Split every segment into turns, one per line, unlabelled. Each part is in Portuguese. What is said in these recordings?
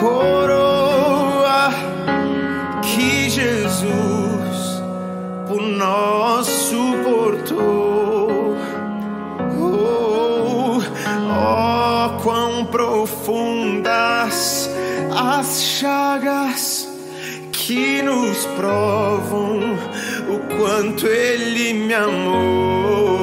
coroa que Jesus por nós suportou. Oh, oh quão profundas as chagas que nos provam o quanto Ele me amou.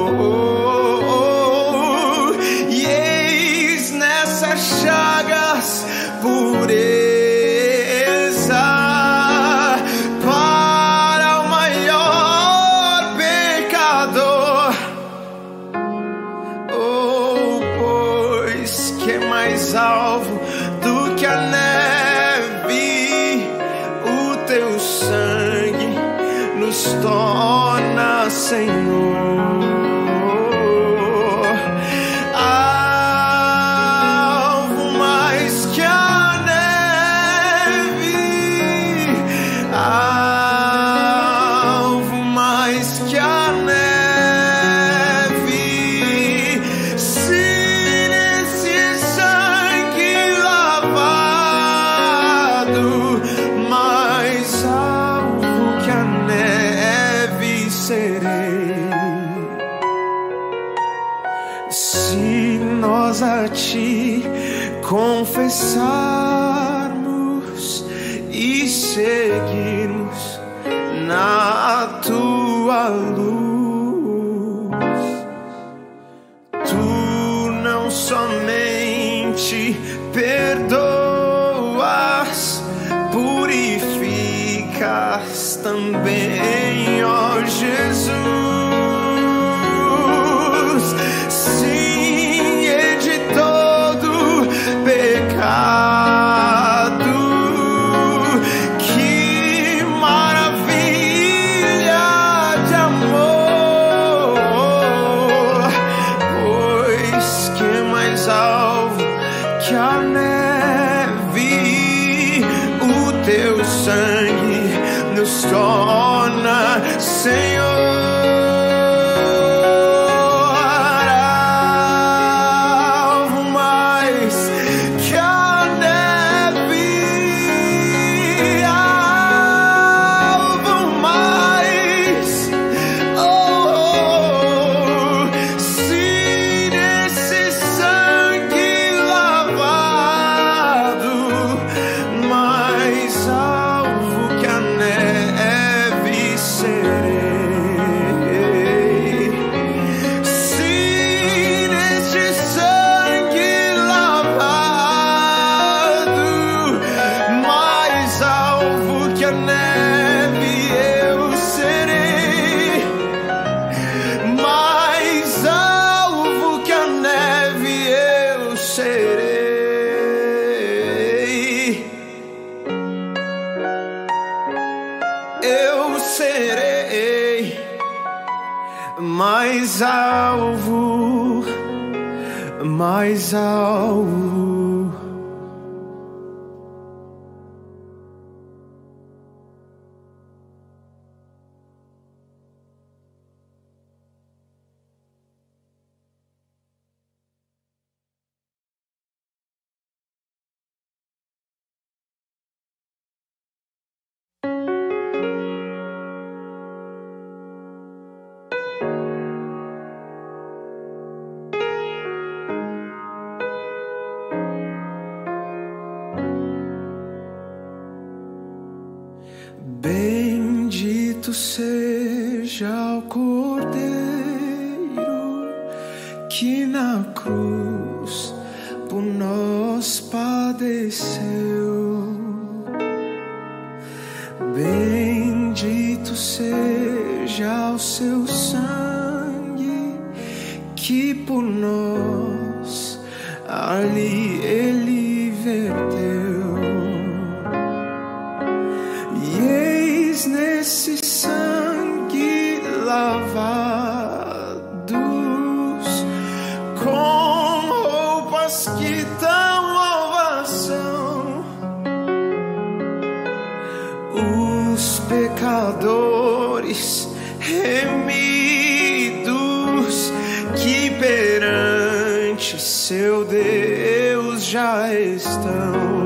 Deus, sangue nos torna Senhor. gemidos que perante seu Deus já estão.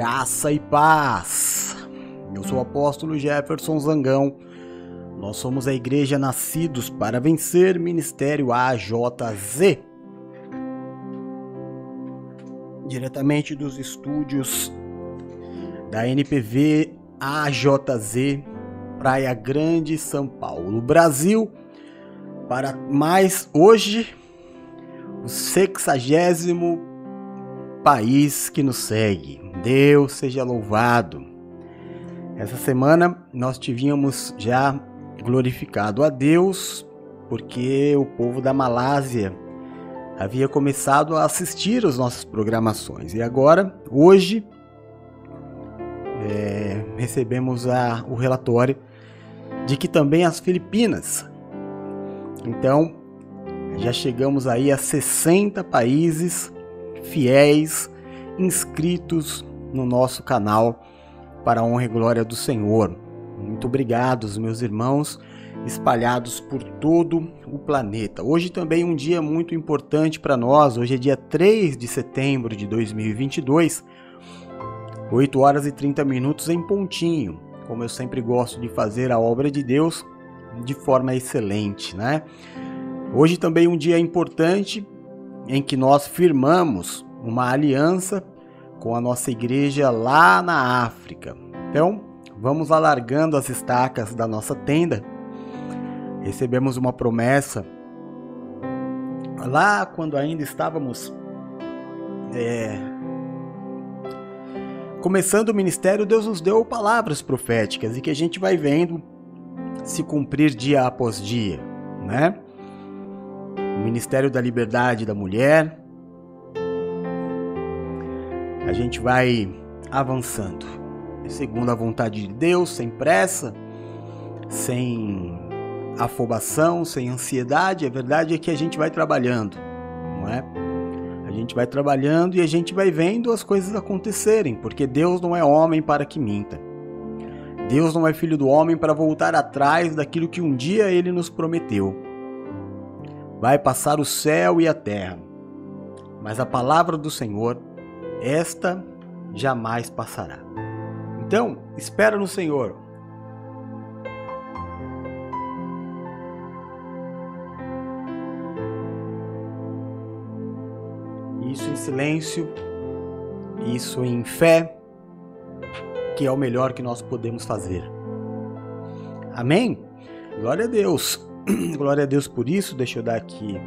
Graça e paz. Eu sou o apóstolo Jefferson Zangão. Nós somos a Igreja Nascidos para Vencer, Ministério AJZ. Diretamente dos estúdios da NPV AJZ, Praia Grande, São Paulo, Brasil, para mais hoje o sexagésimo país que nos segue. Deus seja louvado. Essa semana nós tivemos já glorificado a Deus porque o povo da Malásia havia começado a assistir às nossas programações e agora, hoje, é, recebemos a, o relatório de que também as Filipinas. Então, já chegamos aí a 60 países fiéis inscritos no nosso canal para a honra e glória do Senhor. Muito obrigado, meus irmãos espalhados por todo o planeta. Hoje também um dia muito importante para nós. Hoje é dia 3 de setembro de 2022, 8 horas e 30 minutos em pontinho. Como eu sempre gosto de fazer a obra de Deus de forma excelente, né? Hoje também um dia importante em que nós firmamos uma aliança com a nossa igreja lá na África. Então, vamos alargando as estacas da nossa tenda. Recebemos uma promessa lá quando ainda estávamos é, começando o ministério. Deus nos deu palavras proféticas e que a gente vai vendo se cumprir dia após dia, né? O Ministério da Liberdade da Mulher. A gente vai avançando, segundo a vontade de Deus, sem pressa, sem afobação, sem ansiedade. A verdade é que a gente vai trabalhando, não é? A gente vai trabalhando e a gente vai vendo as coisas acontecerem, porque Deus não é homem para que minta. Deus não é filho do homem para voltar atrás daquilo que um dia ele nos prometeu vai passar o céu e a terra, mas a palavra do Senhor, esta jamais passará. Então, espera no Senhor. Isso em silêncio, isso em fé, que é o melhor que nós podemos fazer. Amém? Glória a Deus. Glória a Deus por isso. Deixa eu dar aqui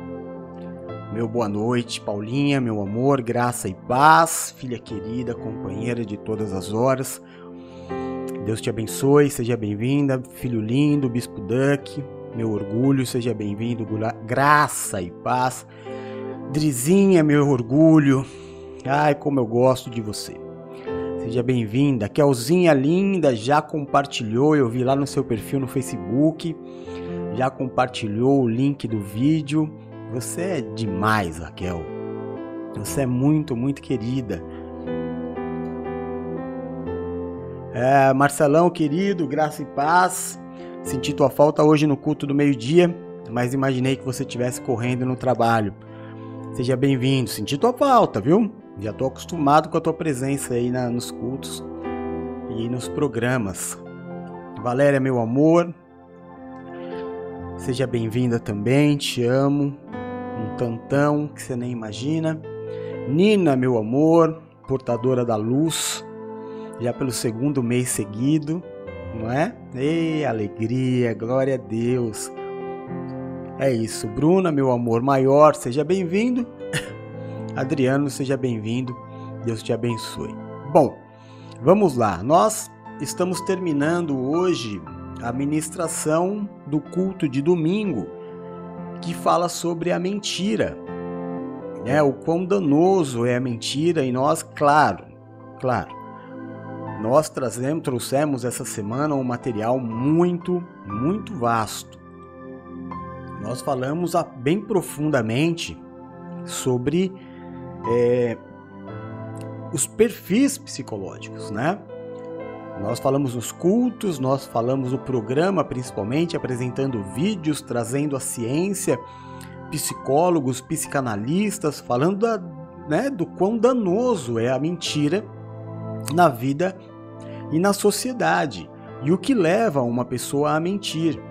meu boa noite, Paulinha, meu amor, graça e paz, filha querida, companheira de todas as horas. Deus te abençoe, seja bem-vinda, filho lindo, Bispo Duck, meu orgulho, seja bem-vindo, graça e paz. Drizinha, meu orgulho, ai como eu gosto de você. Seja bem-vinda. Kelzinha linda já compartilhou, eu vi lá no seu perfil no Facebook já compartilhou o link do vídeo. Você é demais, Raquel. Você é muito, muito querida. É, Marcelão, querido, graça e paz. Senti tua falta hoje no culto do meio-dia, mas imaginei que você estivesse correndo no trabalho. Seja bem-vindo. Senti tua falta, viu? Já estou acostumado com a tua presença aí na, nos cultos e nos programas. Valéria, meu amor, Seja bem-vinda também, te amo. Um tantão que você nem imagina. Nina, meu amor, portadora da luz, já pelo segundo mês seguido, não é? Ei, alegria, glória a Deus. É isso. Bruna, meu amor maior, seja bem-vindo. Adriano, seja bem-vindo. Deus te abençoe. Bom, vamos lá. Nós estamos terminando hoje a ministração do culto de domingo, que fala sobre a mentira. É, o quão danoso é a mentira, e nós, claro, claro, nós trazemos, trouxemos essa semana um material muito, muito vasto. Nós falamos bem profundamente sobre é, os perfis psicológicos, né? Nós falamos nos cultos, nós falamos no programa, principalmente apresentando vídeos, trazendo a ciência, psicólogos, psicanalistas, falando da, né, do quão danoso é a mentira na vida e na sociedade, e o que leva uma pessoa a mentir.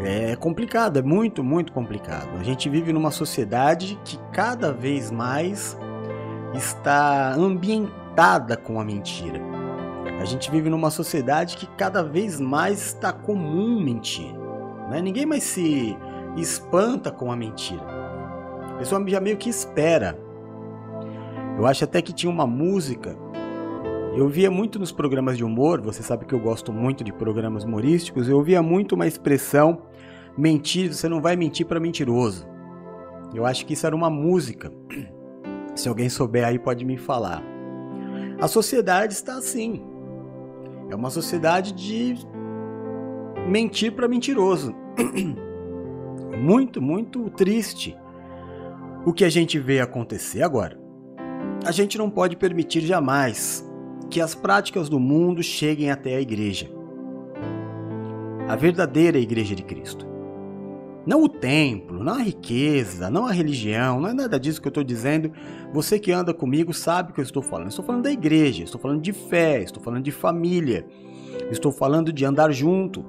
É complicado, é muito, muito complicado. A gente vive numa sociedade que cada vez mais está ambientada com a mentira. A gente vive numa sociedade que cada vez mais está comum mentir. Né? Ninguém mais se espanta com a mentira. A pessoa já meio que espera. Eu acho até que tinha uma música. Eu via muito nos programas de humor, você sabe que eu gosto muito de programas humorísticos, eu via muito uma expressão mentir, você não vai mentir para mentiroso. Eu acho que isso era uma música. Se alguém souber aí pode me falar. A sociedade está assim. É uma sociedade de mentir para mentiroso. muito, muito triste o que a gente vê acontecer agora. A gente não pode permitir jamais que as práticas do mundo cheguem até a igreja. A verdadeira igreja de Cristo. Não o templo, não a riqueza, não a religião, não é nada disso que eu estou dizendo. Você que anda comigo sabe o que eu estou falando. Eu estou falando da igreja, estou falando de fé, estou falando de família, estou falando de andar junto.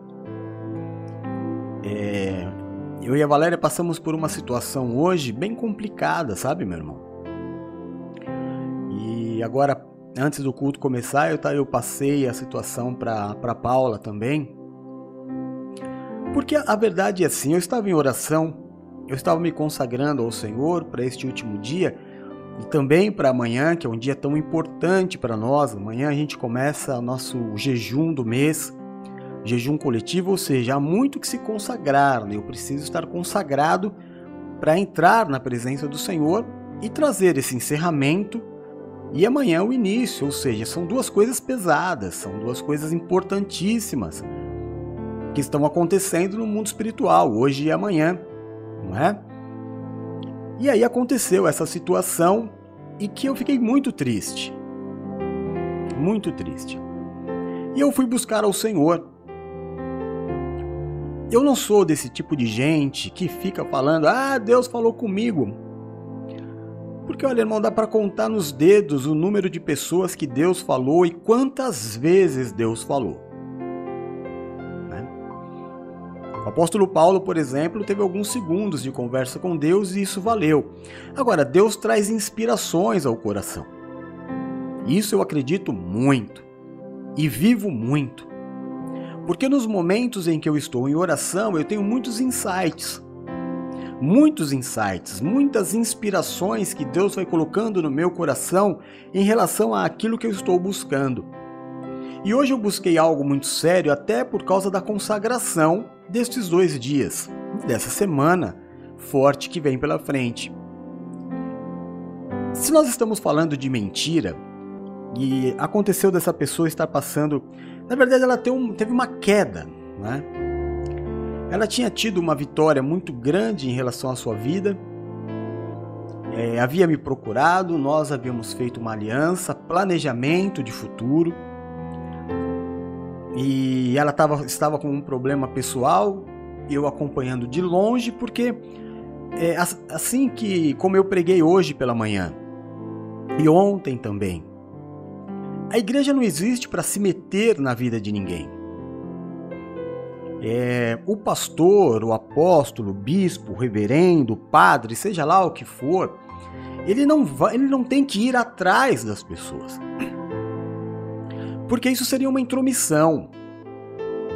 É... Eu e a Valéria passamos por uma situação hoje bem complicada, sabe, meu irmão? E agora, antes do culto começar, eu, eu passei a situação para Paula também. Porque a verdade é assim, eu estava em oração, eu estava me consagrando ao Senhor para este último dia e também para amanhã, que é um dia tão importante para nós. Amanhã a gente começa o nosso jejum do mês, jejum coletivo, ou seja, há muito que se consagrar. Né? Eu preciso estar consagrado para entrar na presença do Senhor e trazer esse encerramento e amanhã o início, ou seja, são duas coisas pesadas, são duas coisas importantíssimas que estão acontecendo no mundo espiritual, hoje e amanhã, não é? E aí aconteceu essa situação e que eu fiquei muito triste. Muito triste. E eu fui buscar ao Senhor. Eu não sou desse tipo de gente que fica falando: "Ah, Deus falou comigo". Porque olha, irmão, dá para contar nos dedos o número de pessoas que Deus falou e quantas vezes Deus falou. O apóstolo Paulo, por exemplo, teve alguns segundos de conversa com Deus e isso valeu. Agora, Deus traz inspirações ao coração. Isso eu acredito muito e vivo muito. Porque nos momentos em que eu estou em oração, eu tenho muitos insights. Muitos insights, muitas inspirações que Deus vai colocando no meu coração em relação àquilo que eu estou buscando. E hoje eu busquei algo muito sério até por causa da consagração destes dois dias, dessa semana forte que vem pela frente. Se nós estamos falando de mentira e aconteceu dessa pessoa estar passando, na verdade ela teve uma queda, né? Ela tinha tido uma vitória muito grande em relação à sua vida, é, havia me procurado, nós havíamos feito uma aliança, planejamento de futuro e ela tava, estava com um problema pessoal, eu acompanhando de longe, porque é, assim que, como eu preguei hoje pela manhã, e ontem também, a igreja não existe para se meter na vida de ninguém. É, o pastor, o apóstolo, o bispo, o reverendo, o padre, seja lá o que for, ele não, vai, ele não tem que ir atrás das pessoas porque isso seria uma intromissão.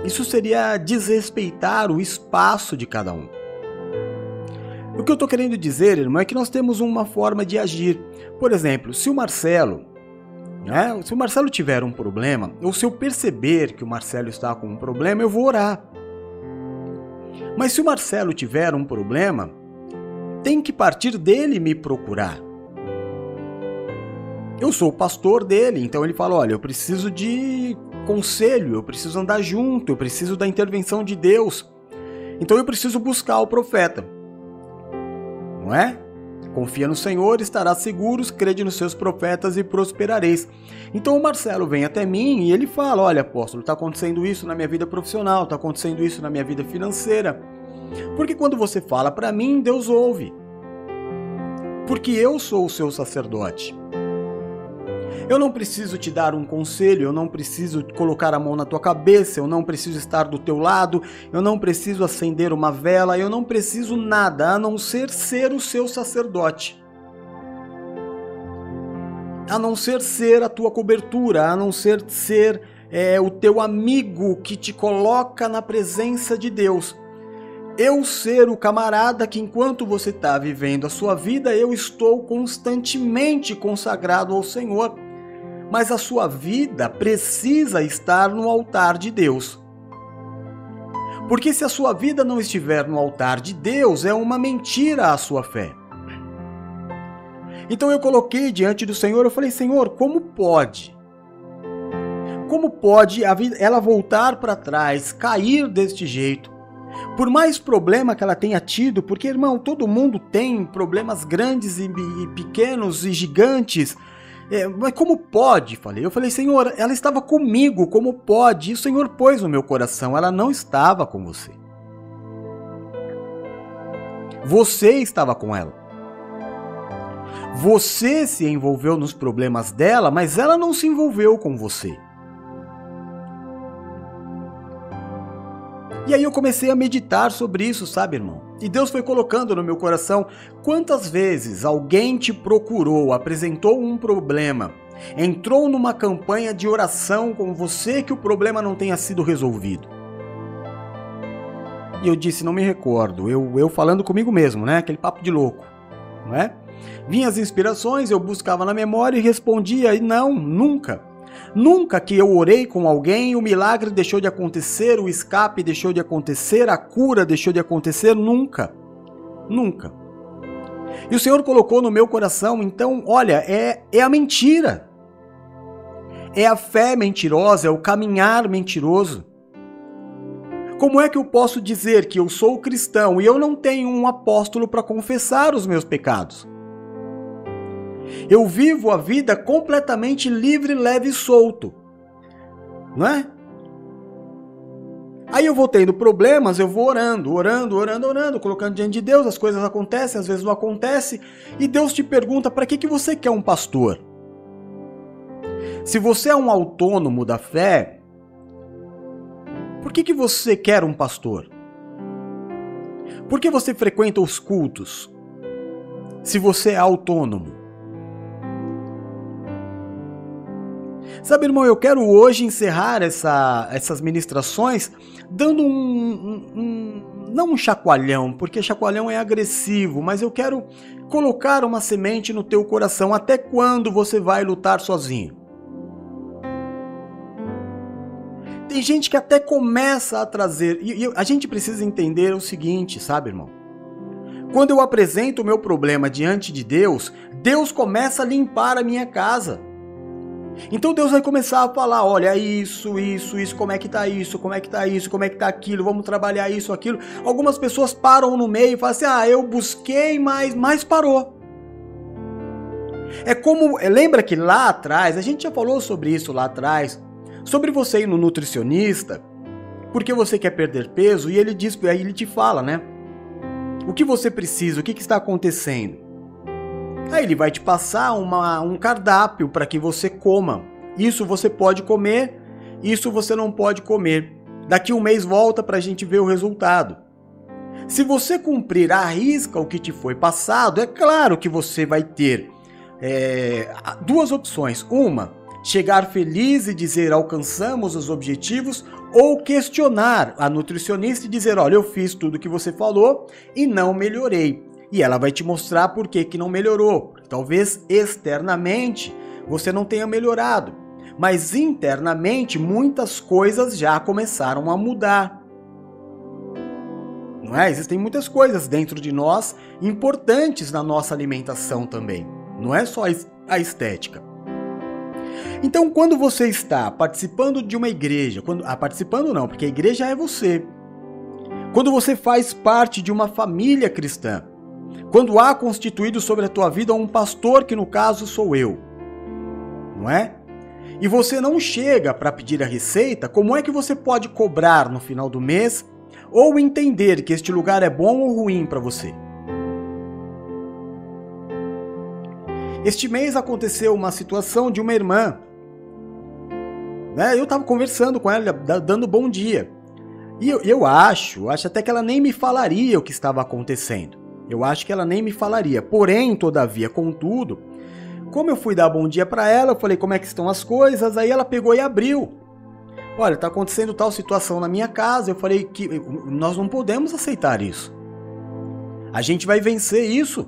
Isso seria desrespeitar o espaço de cada um. O que eu estou querendo dizer, irmão, é que nós temos uma forma de agir. Por exemplo, se o Marcelo, né, se o Marcelo tiver um problema, ou se eu perceber que o Marcelo está com um problema, eu vou orar. Mas se o Marcelo tiver um problema, tem que partir dele me procurar. Eu sou o pastor dele, então ele fala: olha, eu preciso de conselho, eu preciso andar junto, eu preciso da intervenção de Deus. Então eu preciso buscar o profeta. Não é? Confia no Senhor, estarás seguros, crede nos seus profetas e prosperareis. Então o Marcelo vem até mim e ele fala: Olha, apóstolo, está acontecendo isso na minha vida profissional, está acontecendo isso na minha vida financeira. Porque quando você fala para mim, Deus ouve. Porque eu sou o seu sacerdote. Eu não preciso te dar um conselho, eu não preciso colocar a mão na tua cabeça, eu não preciso estar do teu lado, eu não preciso acender uma vela, eu não preciso nada a não ser ser o seu sacerdote. A não ser ser a tua cobertura, a não ser ser é, o teu amigo que te coloca na presença de Deus. Eu ser o camarada que, enquanto você está vivendo a sua vida, eu estou constantemente consagrado ao Senhor mas a sua vida precisa estar no altar de Deus. Porque se a sua vida não estiver no altar de Deus, é uma mentira a sua fé. Então eu coloquei diante do Senhor, eu falei: Senhor, como pode? Como pode a vida, ela voltar para trás, cair deste jeito? Por mais problema que ela tenha tido, porque irmão, todo mundo tem problemas grandes e, e pequenos e gigantes, é, mas como pode? Falei. Eu falei, Senhor, ela estava comigo, como pode? E o Senhor pôs no meu coração, ela não estava com você. Você estava com ela. Você se envolveu nos problemas dela, mas ela não se envolveu com você. E aí eu comecei a meditar sobre isso, sabe, irmão? E Deus foi colocando no meu coração quantas vezes alguém te procurou, apresentou um problema, entrou numa campanha de oração com você que o problema não tenha sido resolvido. E eu disse, não me recordo, eu, eu falando comigo mesmo, né? Aquele papo de louco, não é? Vinham as inspirações, eu buscava na memória e respondia, e não, nunca. Nunca que eu orei com alguém, o milagre deixou de acontecer, o escape deixou de acontecer, a cura deixou de acontecer, nunca. Nunca. E o Senhor colocou no meu coração, então, olha, é, é a mentira. É a fé mentirosa, é o caminhar mentiroso. Como é que eu posso dizer que eu sou cristão e eu não tenho um apóstolo para confessar os meus pecados? Eu vivo a vida completamente livre, leve e solto. Não é? Aí eu vou tendo problemas, eu vou orando, orando, orando, orando, colocando diante de Deus, as coisas acontecem, às vezes não acontecem, e Deus te pergunta: para que, que você quer um pastor? Se você é um autônomo da fé, por que, que você quer um pastor? Por que você frequenta os cultos? Se você é autônomo. Sabe, irmão, eu quero hoje encerrar essa, essas ministrações dando um, um, um, Não um chacoalhão, porque chacoalhão é agressivo, mas eu quero colocar uma semente no teu coração. Até quando você vai lutar sozinho? Tem gente que até começa a trazer. E, e a gente precisa entender o seguinte, sabe, irmão? Quando eu apresento o meu problema diante de Deus, Deus começa a limpar a minha casa. Então Deus vai começar a falar, olha, isso, isso, isso, como é que tá isso, como é que tá isso, como é que tá aquilo, vamos trabalhar isso, aquilo. Algumas pessoas param no meio e falam assim, ah, eu busquei, mas, mas parou. É como, é, lembra que lá atrás, a gente já falou sobre isso lá atrás, sobre você ir no nutricionista, porque você quer perder peso, e ele diz, aí ele te fala, né? O que você precisa, o que, que está acontecendo? Aí ele vai te passar uma, um cardápio para que você coma. Isso você pode comer, isso você não pode comer. Daqui um mês volta para a gente ver o resultado. Se você cumprir à risca o que te foi passado, é claro que você vai ter é, duas opções. Uma, chegar feliz e dizer alcançamos os objetivos, ou questionar a nutricionista e dizer: olha, eu fiz tudo o que você falou e não melhorei e ela vai te mostrar por que, que não melhorou. Talvez externamente você não tenha melhorado, mas internamente muitas coisas já começaram a mudar. Não é? Existem muitas coisas dentro de nós importantes na nossa alimentação também. Não é só a estética. Então, quando você está participando de uma igreja, quando, ah, participando não, porque a igreja é você. Quando você faz parte de uma família cristã, quando há constituído sobre a tua vida um pastor, que no caso sou eu, não é? E você não chega para pedir a receita, como é que você pode cobrar no final do mês ou entender que este lugar é bom ou ruim para você? Este mês aconteceu uma situação de uma irmã. Né? Eu estava conversando com ela, dando bom dia. E eu, eu acho, acho até que ela nem me falaria o que estava acontecendo. Eu acho que ela nem me falaria. Porém, todavia, contudo, como eu fui dar bom dia para ela, eu falei como é que estão as coisas, aí ela pegou e abriu. Olha, tá acontecendo tal situação na minha casa. Eu falei que nós não podemos aceitar isso. A gente vai vencer isso.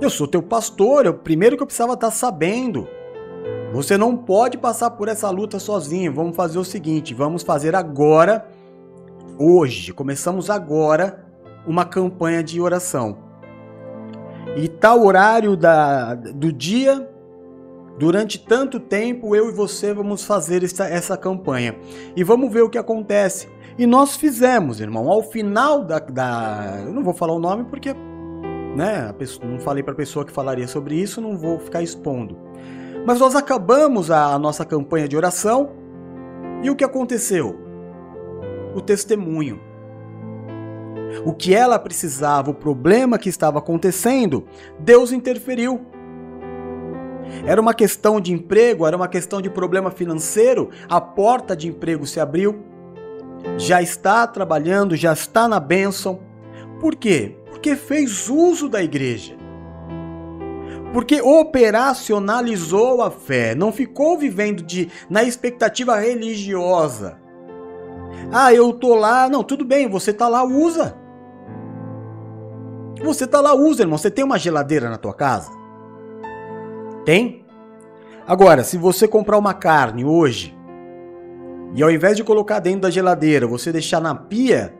Eu sou teu pastor, o primeiro que eu precisava estar tá sabendo. Você não pode passar por essa luta sozinho. Vamos fazer o seguinte: vamos fazer agora, hoje, começamos agora, uma campanha de oração. E tal horário da, do dia, durante tanto tempo, eu e você vamos fazer essa, essa campanha. E vamos ver o que acontece. E nós fizemos, irmão. Ao final da. da eu não vou falar o nome porque né? Pessoa, não falei para a pessoa que falaria sobre isso, não vou ficar expondo. Mas nós acabamos a, a nossa campanha de oração e o que aconteceu? O testemunho. O que ela precisava, o problema que estava acontecendo, Deus interferiu. Era uma questão de emprego, era uma questão de problema financeiro, a porta de emprego se abriu, já está trabalhando, já está na bênção. Por quê? porque fez uso da igreja. Porque operacionalizou a fé, não ficou vivendo de na expectativa religiosa. Ah, eu tô lá, não, tudo bem, você tá lá, usa. Você tá lá, usa, irmão. Você tem uma geladeira na tua casa? Tem? Agora, se você comprar uma carne hoje e ao invés de colocar dentro da geladeira, você deixar na pia,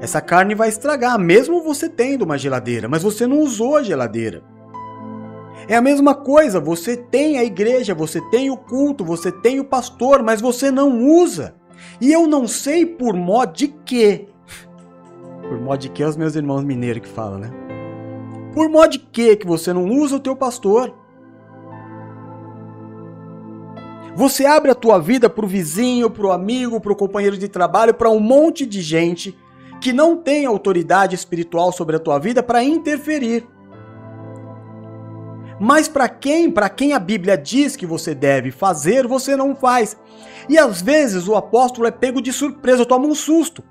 essa carne vai estragar, mesmo você tendo uma geladeira, mas você não usou a geladeira. É a mesma coisa, você tem a igreja, você tem o culto, você tem o pastor, mas você não usa. E eu não sei por modo de quê. Por modo que é os meus irmãos mineiros que falam, né? Por modo que que você não usa o teu pastor? Você abre a tua vida para o vizinho, para o amigo, para o companheiro de trabalho, para um monte de gente que não tem autoridade espiritual sobre a tua vida para interferir. Mas para quem, para quem a Bíblia diz que você deve fazer, você não faz. E às vezes o apóstolo é pego de surpresa, eu tomo um susto.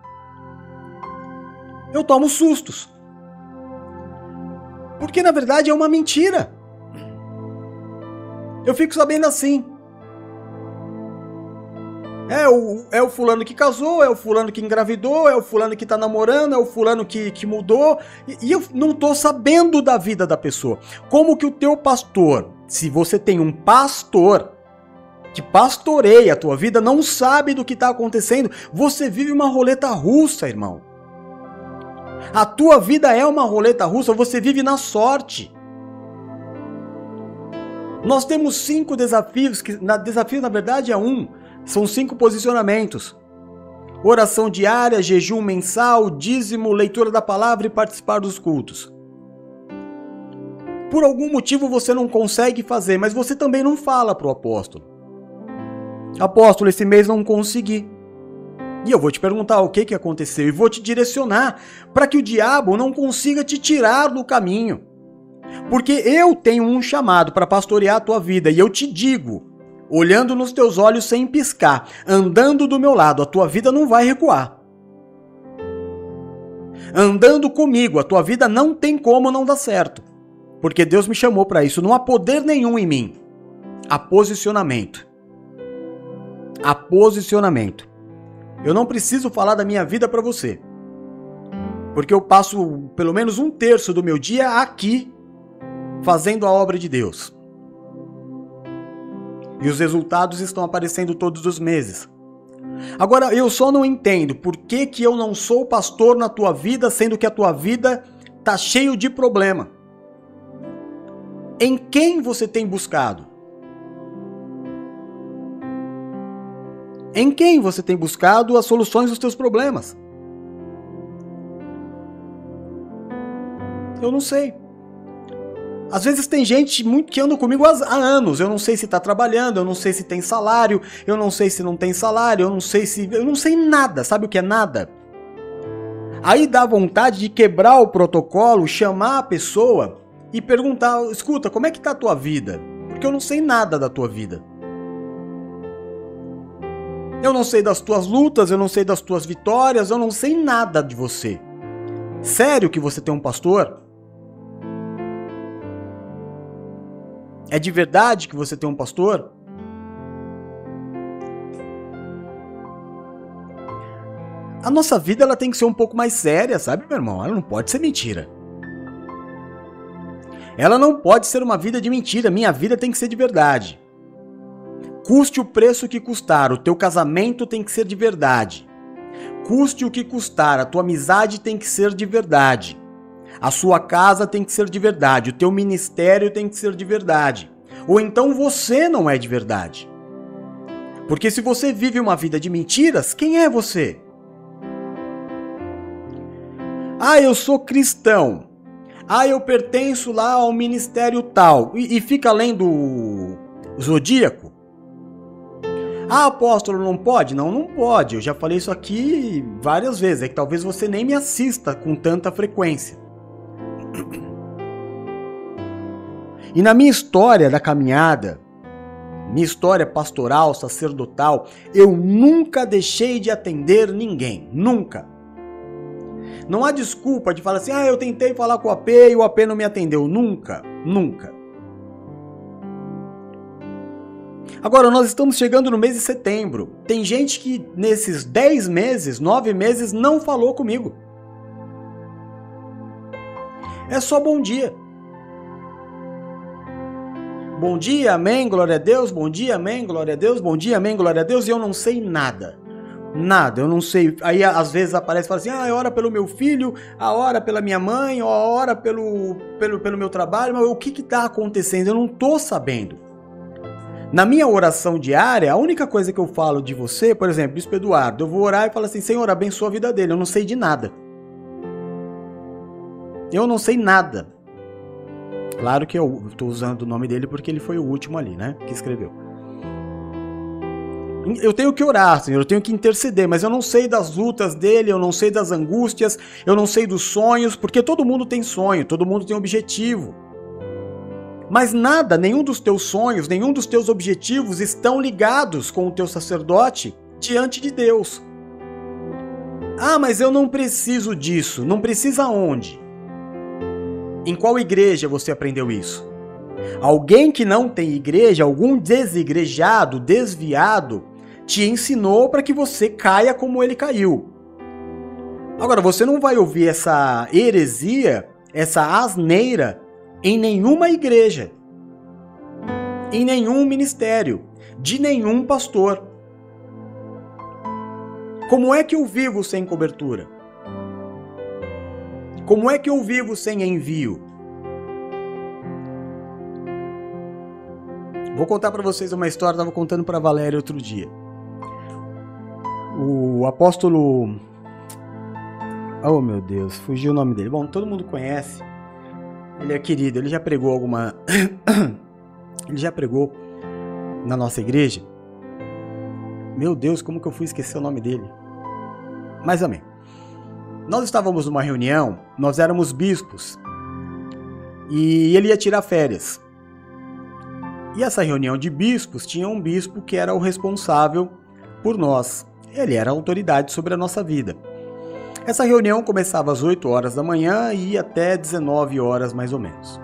Eu tomo sustos. Porque na verdade é uma mentira. Eu fico sabendo assim. É o, é o fulano que casou, é o fulano que engravidou, é o fulano que tá namorando, é o fulano que, que mudou. E, e eu não tô sabendo da vida da pessoa. Como que o teu pastor, se você tem um pastor que pastoreia a tua vida, não sabe do que está acontecendo, você vive uma roleta russa, irmão. A tua vida é uma roleta russa, você vive na sorte. Nós temos cinco desafios, que na desafio na verdade é um. São cinco posicionamentos: oração diária, jejum mensal, dízimo, leitura da palavra e participar dos cultos. Por algum motivo você não consegue fazer, mas você também não fala para o apóstolo. Apóstolo, esse mês não consegui. E eu vou te perguntar o que, que aconteceu e vou te direcionar para que o diabo não consiga te tirar do caminho. Porque eu tenho um chamado para pastorear a tua vida e eu te digo: olhando nos teus olhos sem piscar, andando do meu lado, a tua vida não vai recuar. Andando comigo, a tua vida não tem como não dar certo. Porque Deus me chamou para isso, não há poder nenhum em mim. Há posicionamento. Há posicionamento. Eu não preciso falar da minha vida para você. Porque eu passo pelo menos um terço do meu dia aqui fazendo a obra de Deus. E os resultados estão aparecendo todos os meses. Agora, eu só não entendo por que, que eu não sou pastor na tua vida, sendo que a tua vida tá cheio de problema. Em quem você tem buscado? Em quem você tem buscado as soluções dos teus problemas? Eu não sei. Às vezes tem gente muito que anda comigo há, anos. Eu não sei se está trabalhando, eu não sei se tem salário, eu não sei se não tem salário, eu não sei se. Eu não sei nada. Sabe o que é nada? Aí dá vontade de quebrar o protocolo, chamar a pessoa e perguntar: escuta, como é que tá a tua vida? Porque eu não sei nada da tua vida. Eu não sei das tuas lutas, eu não sei das tuas vitórias, eu não sei nada de você. Sério que você tem um pastor? É de verdade que você tem um pastor? A nossa vida ela tem que ser um pouco mais séria, sabe, meu irmão? Ela não pode ser mentira. Ela não pode ser uma vida de mentira. Minha vida tem que ser de verdade. Custe o preço que custar, o teu casamento tem que ser de verdade. Custe o que custar, a tua amizade tem que ser de verdade. A sua casa tem que ser de verdade, o teu ministério tem que ser de verdade. Ou então você não é de verdade. Porque se você vive uma vida de mentiras, quem é você? Ah, eu sou cristão. Ah, eu pertenço lá ao ministério tal. E, e fica lendo o Zodíaco. Ah, apóstolo, não pode? Não, não pode. Eu já falei isso aqui várias vezes. É que talvez você nem me assista com tanta frequência. E na minha história da caminhada, minha história pastoral, sacerdotal, eu nunca deixei de atender ninguém. Nunca. Não há desculpa de falar assim, ah, eu tentei falar com o AP e o AP não me atendeu. Nunca, nunca. Agora, nós estamos chegando no mês de setembro. Tem gente que nesses 10 meses, 9 meses, não falou comigo. É só bom dia. Bom dia, amém, glória a Deus. Bom dia, amém, glória a Deus. Bom dia, amém, glória a Deus. E eu não sei nada. Nada, eu não sei. Aí às vezes aparece e fala assim: ah, ora pelo meu filho, a hora pela minha mãe, a hora pelo, pelo, pelo meu trabalho. Mas o que está acontecendo? Eu não estou sabendo. Na minha oração diária, a única coisa que eu falo de você, por exemplo, Bispo Eduardo, eu vou orar e falo assim: Senhor, abençoa a vida dele. Eu não sei de nada. Eu não sei nada. Claro que eu estou usando o nome dele porque ele foi o último ali, né? Que escreveu. Eu tenho que orar, Senhor, eu tenho que interceder, mas eu não sei das lutas dele, eu não sei das angústias, eu não sei dos sonhos, porque todo mundo tem sonho, todo mundo tem objetivo. Mas nada, nenhum dos teus sonhos, nenhum dos teus objetivos estão ligados com o teu sacerdote diante de Deus. Ah, mas eu não preciso disso. Não precisa onde? Em qual igreja você aprendeu isso? Alguém que não tem igreja, algum desigrejado, desviado, te ensinou para que você caia como ele caiu. Agora, você não vai ouvir essa heresia, essa asneira em nenhuma igreja, em nenhum ministério, de nenhum pastor. Como é que eu vivo sem cobertura? Como é que eu vivo sem envio? Vou contar para vocês uma história, estava contando para Valéria outro dia. O apóstolo Oh meu Deus, fugiu o nome dele. Bom, todo mundo conhece. Ele é querido, ele já pregou alguma. ele já pregou na nossa igreja. Meu Deus, como que eu fui esquecer o nome dele? Mas amém. Nós estávamos numa reunião, nós éramos bispos. E ele ia tirar férias. E essa reunião de bispos tinha um bispo que era o responsável por nós. Ele era autoridade sobre a nossa vida. Essa reunião começava às 8 horas da manhã e ia até 19 horas mais ou menos.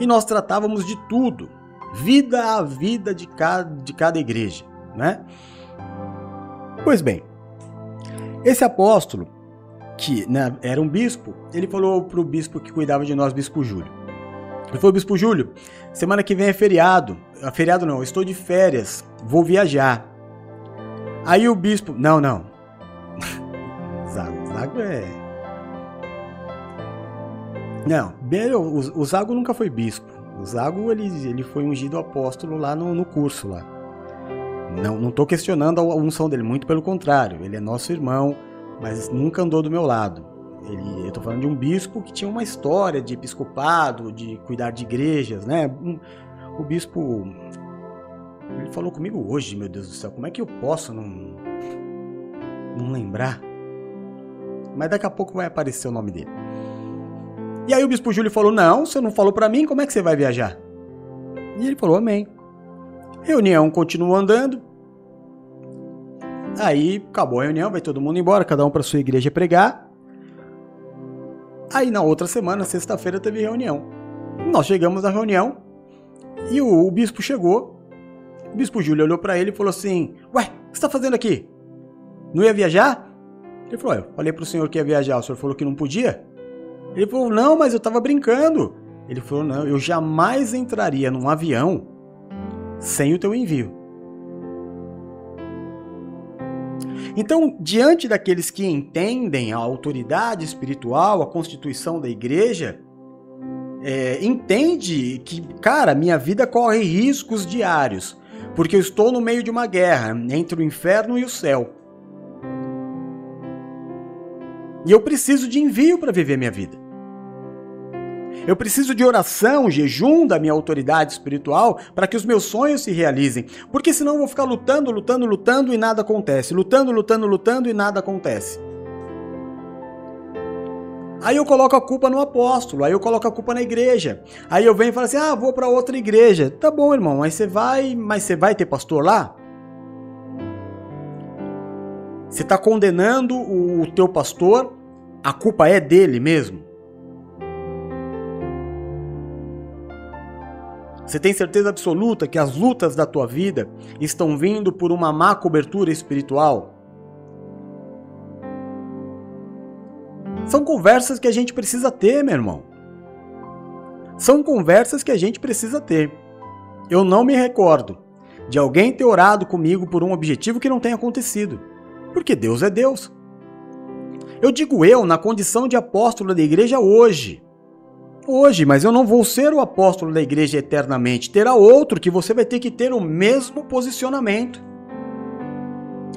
E nós tratávamos de tudo, vida a vida de cada, de cada igreja, né? Pois bem, esse apóstolo, que né, era um bispo, ele falou para o bispo que cuidava de nós, bispo Júlio. Ele falou, bispo Júlio, semana que vem é feriado. Ah, feriado não, estou de férias, vou viajar. Aí o bispo, não, não, Zago é. Não, o, Zago nunca foi bispo. O Zago ele, ele foi ungido apóstolo lá no, no curso lá. Não, não tô questionando a unção dele, muito pelo contrário. Ele é nosso irmão, mas nunca andou do meu lado. Ele, eu tô falando de um bispo que tinha uma história de episcopado, de cuidar de igrejas, né? Um, o bispo. Ele falou comigo hoje, meu Deus do céu, como é que eu posso não. não lembrar? Mas daqui a pouco vai aparecer o nome dele. E aí o bispo Júlio falou: Não, você não falou para mim, como é que você vai viajar? E ele falou: Amém. Reunião continuou andando. Aí acabou a reunião, vai todo mundo embora, cada um para sua igreja pregar. Aí na outra semana, sexta-feira, teve reunião. Nós chegamos na reunião e o, o bispo chegou. O bispo Júlio olhou para ele e falou assim: Ué, o que você está fazendo aqui? Não ia viajar? Ele falou: Eu falei para o senhor que ia viajar, o senhor falou que não podia? Ele falou: Não, mas eu estava brincando. Ele falou: Não, eu jamais entraria num avião sem o teu envio. Então, diante daqueles que entendem a autoridade espiritual, a constituição da igreja, é, entende que, cara, minha vida corre riscos diários, porque eu estou no meio de uma guerra entre o inferno e o céu. E eu preciso de envio para viver minha vida. Eu preciso de oração, jejum da minha autoridade espiritual para que os meus sonhos se realizem. Porque senão eu vou ficar lutando, lutando, lutando e nada acontece. Lutando, lutando, lutando e nada acontece. Aí eu coloco a culpa no apóstolo, aí eu coloco a culpa na igreja. Aí eu venho e falo assim: "Ah, vou para outra igreja". Tá bom, irmão, mas você vai, mas você vai ter pastor lá? Você está condenando o teu pastor? A culpa é dele mesmo? Você tem certeza absoluta que as lutas da tua vida estão vindo por uma má cobertura espiritual? São conversas que a gente precisa ter, meu irmão. São conversas que a gente precisa ter. Eu não me recordo de alguém ter orado comigo por um objetivo que não tenha acontecido. Porque Deus é Deus. Eu digo eu na condição de apóstolo da igreja hoje hoje, mas eu não vou ser o apóstolo da igreja eternamente. Terá outro que você vai ter que ter o mesmo posicionamento.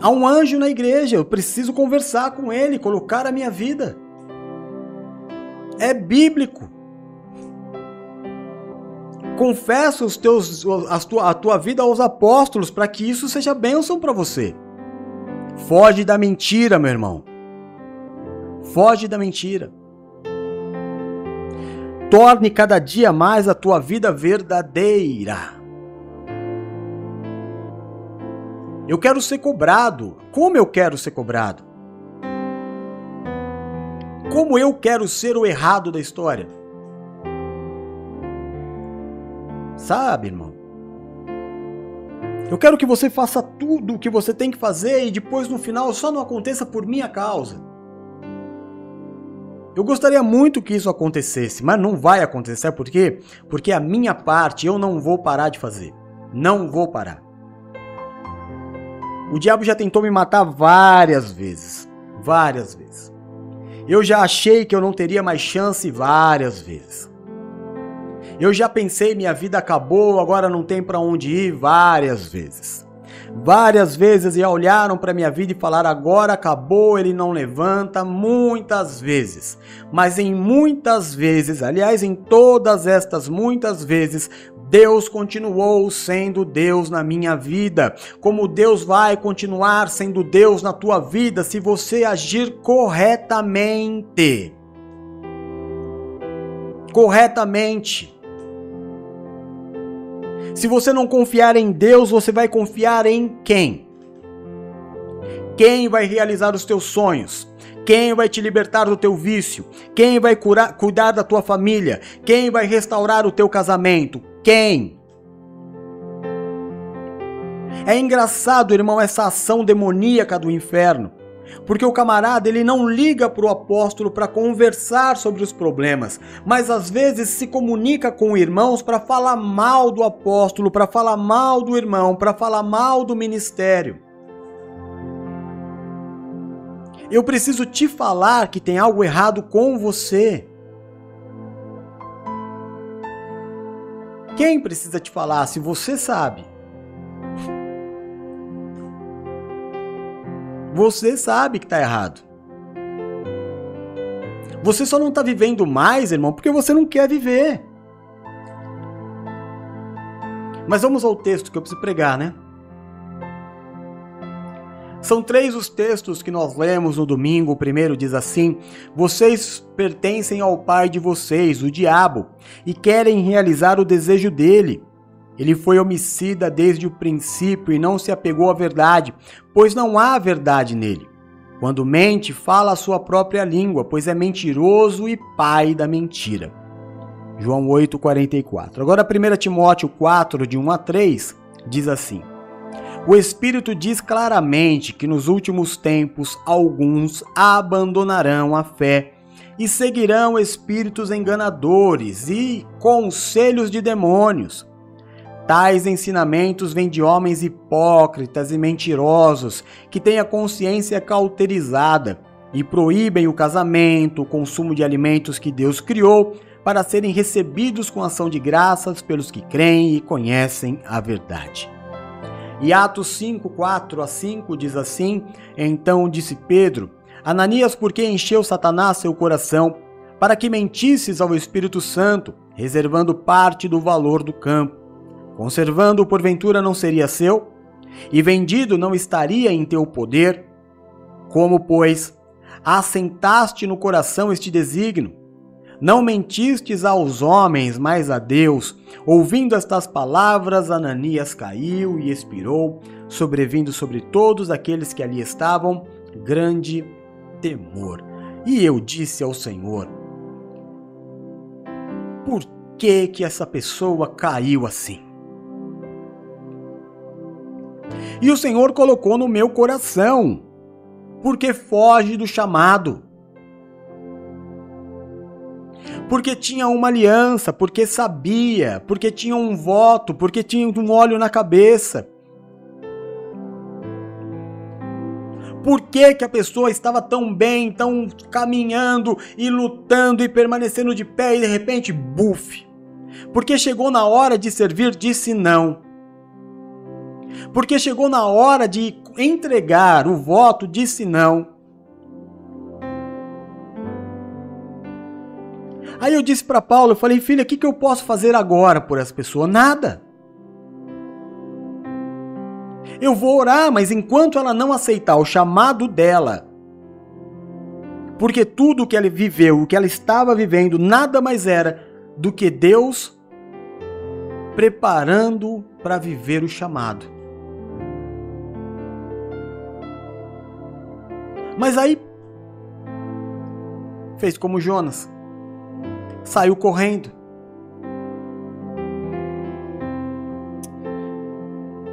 Há um anjo na igreja, eu preciso conversar com ele, colocar a minha vida. É bíblico. Confessa os teus, a, tua, a tua vida aos apóstolos para que isso seja bênção para você. Foge da mentira, meu irmão. Foge da mentira. Torne cada dia mais a tua vida verdadeira. Eu quero ser cobrado. Como eu quero ser cobrado? Como eu quero ser o errado da história? Sabe, irmão? Eu quero que você faça tudo o que você tem que fazer e depois no final só não aconteça por minha causa. Eu gostaria muito que isso acontecesse, mas não vai acontecer. Por quê? Porque a minha parte eu não vou parar de fazer. Não vou parar. O diabo já tentou me matar várias vezes. Várias vezes. Eu já achei que eu não teria mais chance várias vezes. Eu já pensei minha vida acabou, agora não tem para onde ir várias vezes. Várias vezes já olharam para minha vida e falaram: agora acabou, ele não levanta. Muitas vezes, mas em muitas vezes, aliás, em todas estas muitas vezes, Deus continuou sendo Deus na minha vida, como Deus vai continuar sendo Deus na tua vida se você agir corretamente. Corretamente. Se você não confiar em Deus, você vai confiar em quem? Quem vai realizar os teus sonhos? Quem vai te libertar do teu vício? Quem vai curar, cuidar da tua família? Quem vai restaurar o teu casamento? Quem? É engraçado, irmão, essa ação demoníaca do inferno. Porque o camarada ele não liga para o apóstolo para conversar sobre os problemas, mas às vezes se comunica com irmãos para falar mal do apóstolo, para falar mal do irmão, para falar mal do ministério. Eu preciso te falar que tem algo errado com você. Quem precisa te falar se você sabe? Você sabe que está errado. Você só não está vivendo mais, irmão, porque você não quer viver. Mas vamos ao texto que eu preciso pregar, né? São três os textos que nós lemos no domingo. O primeiro diz assim: Vocês pertencem ao pai de vocês, o diabo, e querem realizar o desejo dele. Ele foi homicida desde o princípio e não se apegou à verdade, pois não há verdade nele. Quando mente, fala a sua própria língua, pois é mentiroso e pai da mentira. João 8:44. Agora 1 Timóteo 4 de 1 a 3 diz assim: O Espírito diz claramente que nos últimos tempos alguns abandonarão a fé e seguirão espíritos enganadores e conselhos de demônios Tais ensinamentos vêm de homens hipócritas e mentirosos que têm a consciência cauterizada e proíbem o casamento, o consumo de alimentos que Deus criou para serem recebidos com ação de graças pelos que creem e conhecem a verdade. E Atos 5, 4 a 5 diz assim: Então disse Pedro: Ananias, por que encheu Satanás seu coração, para que mentisses ao Espírito Santo, reservando parte do valor do campo? Conservando porventura não seria seu? E vendido não estaria em teu poder? Como, pois, assentaste no coração este desígnio? Não mentistes aos homens, mas a Deus. Ouvindo estas palavras, Ananias caiu e expirou, sobrevindo sobre todos aqueles que ali estavam grande temor. E eu disse ao Senhor: Por que que essa pessoa caiu assim? E o Senhor colocou no meu coração, porque foge do chamado. Porque tinha uma aliança, porque sabia, porque tinha um voto, porque tinha um óleo na cabeça. Por que, que a pessoa estava tão bem, tão caminhando e lutando e permanecendo de pé e de repente, buf? Porque chegou na hora de servir, disse não. Porque chegou na hora de entregar o voto, disse não. Aí eu disse para Paulo, eu falei, filha, o que, que eu posso fazer agora por essa pessoa? Nada. Eu vou orar, mas enquanto ela não aceitar o chamado dela, porque tudo o que ela viveu, o que ela estava vivendo, nada mais era do que Deus preparando para viver o chamado. Mas aí fez como Jonas. Saiu correndo.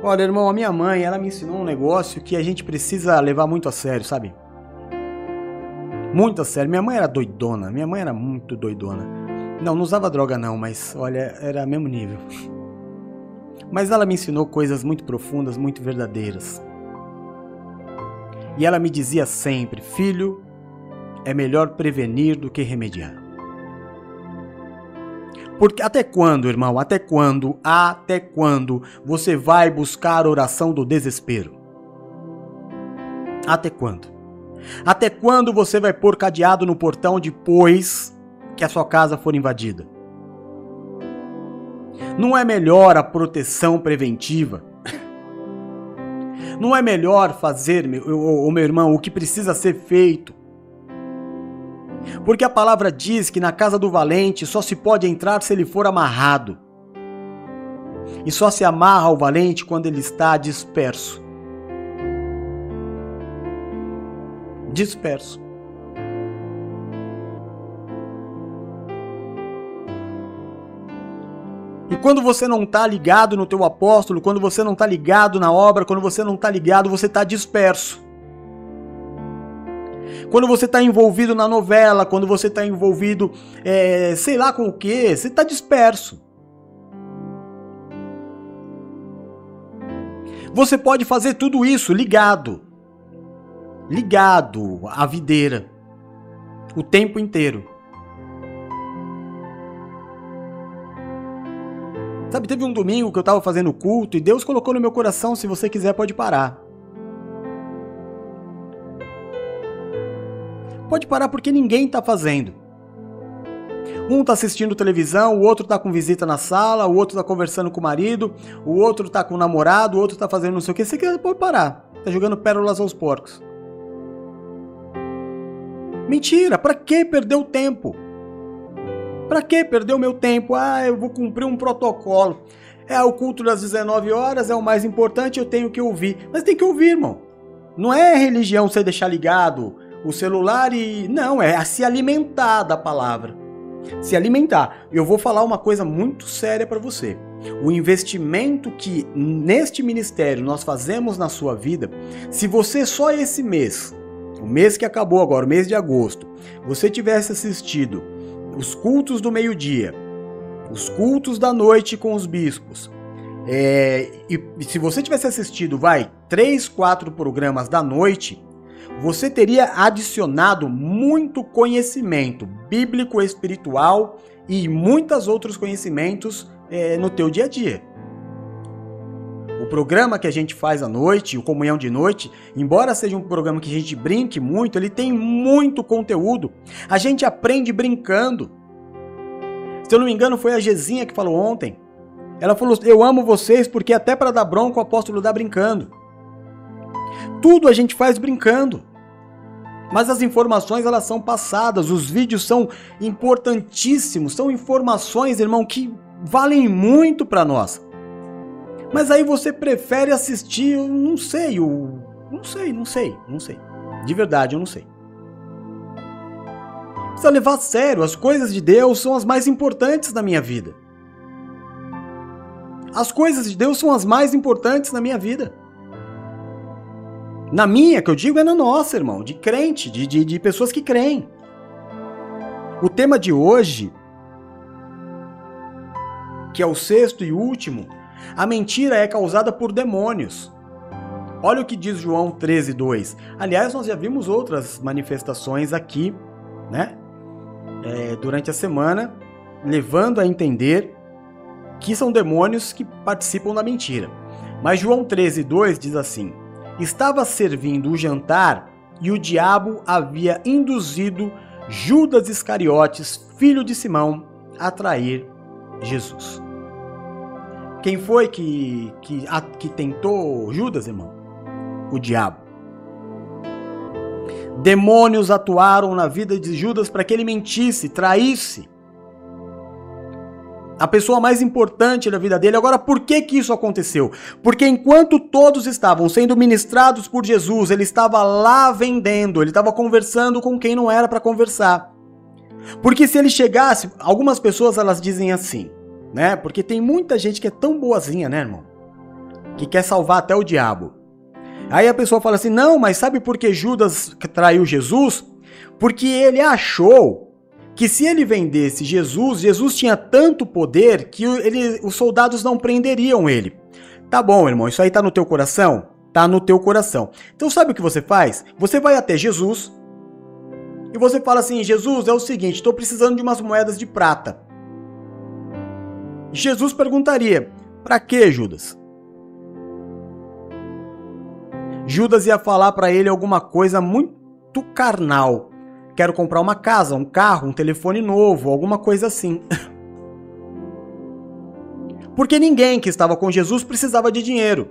Olha, irmão, a minha mãe, ela me ensinou um negócio que a gente precisa levar muito a sério, sabe? Muito a sério. Minha mãe era doidona. Minha mãe era muito doidona. Não, não usava droga não, mas olha, era mesmo nível. Mas ela me ensinou coisas muito profundas, muito verdadeiras. E ela me dizia sempre: Filho, é melhor prevenir do que remediar. Porque até quando, irmão? Até quando? Até quando você vai buscar a oração do desespero? Até quando? Até quando você vai pôr cadeado no portão depois que a sua casa for invadida? Não é melhor a proteção preventiva? Não é melhor fazer, meu, o meu irmão, o que precisa ser feito? Porque a palavra diz que na casa do valente só se pode entrar se ele for amarrado. E só se amarra o valente quando ele está disperso. Disperso. E quando você não está ligado no teu apóstolo, quando você não está ligado na obra, quando você não está ligado, você está disperso. Quando você está envolvido na novela, quando você está envolvido, é, sei lá com o que, você está disperso. Você pode fazer tudo isso ligado. Ligado à videira. O tempo inteiro. Sabe, teve um domingo que eu tava fazendo culto e Deus colocou no meu coração: se você quiser, pode parar. Pode parar porque ninguém tá fazendo. Um tá assistindo televisão, o outro tá com visita na sala, o outro tá conversando com o marido, o outro tá com o namorado, o outro tá fazendo não sei o que. Você quer, pode parar. Tá jogando pérolas aos porcos. Mentira, para que perder o tempo? Para que perder o meu tempo? Ah, eu vou cumprir um protocolo. É o culto das 19 horas, é o mais importante, eu tenho que ouvir. Mas tem que ouvir, irmão. Não é religião você deixar ligado o celular e. Não, é se alimentar da palavra. Se alimentar. Eu vou falar uma coisa muito séria para você. O investimento que neste ministério nós fazemos na sua vida, se você só esse mês, o mês que acabou agora, o mês de agosto, você tivesse assistido os cultos do meio-dia, os cultos da noite com os bispos, é, e, se você tivesse assistido, vai, três, quatro programas da noite, você teria adicionado muito conhecimento bíblico, espiritual e muitos outros conhecimentos é, no teu dia a dia. O programa que a gente faz à noite, o Comunhão de Noite, embora seja um programa que a gente brinque muito, ele tem muito conteúdo. A gente aprende brincando. Se eu não me engano, foi a Gezinha que falou ontem. Ela falou: Eu amo vocês porque até para dar bronca o apóstolo dá brincando. Tudo a gente faz brincando. Mas as informações elas são passadas, os vídeos são importantíssimos, são informações, irmão, que valem muito para nós. Mas aí você prefere assistir, eu não sei, o não sei, não sei, não sei. De verdade, eu não sei. Precisa levar a sério, as coisas de Deus são as mais importantes na minha vida. As coisas de Deus são as mais importantes na minha vida. Na minha, que eu digo, é na nossa, irmão, de crente, de, de, de pessoas que creem. O tema de hoje, que é o sexto e último, a mentira é causada por demônios. Olha o que diz João 13, 2. Aliás, nós já vimos outras manifestações aqui, né? É, durante a semana, levando a entender que são demônios que participam da mentira. Mas João 13, 2 diz assim: estava servindo o jantar e o diabo havia induzido Judas Iscariotes, filho de Simão, a trair Jesus. Quem foi que, que, a, que tentou Judas, irmão? O diabo. Demônios atuaram na vida de Judas para que ele mentisse, traísse a pessoa mais importante da vida dele. Agora, por que que isso aconteceu? Porque enquanto todos estavam sendo ministrados por Jesus, ele estava lá vendendo, ele estava conversando com quem não era para conversar. Porque se ele chegasse, algumas pessoas elas dizem assim, né? Porque tem muita gente que é tão boazinha, né, irmão? Que quer salvar até o diabo. Aí a pessoa fala assim: "Não, mas sabe por que Judas traiu Jesus? Porque ele achou que se ele vendesse Jesus, Jesus tinha tanto poder que ele, os soldados não prenderiam ele. Tá bom, irmão, isso aí tá no teu coração? Tá no teu coração. Então sabe o que você faz? Você vai até Jesus e você fala assim: Jesus, é o seguinte, estou precisando de umas moedas de prata. Jesus perguntaria: para que, Judas? Judas ia falar para ele alguma coisa muito carnal. Quero comprar uma casa, um carro, um telefone novo, alguma coisa assim. Porque ninguém que estava com Jesus precisava de dinheiro.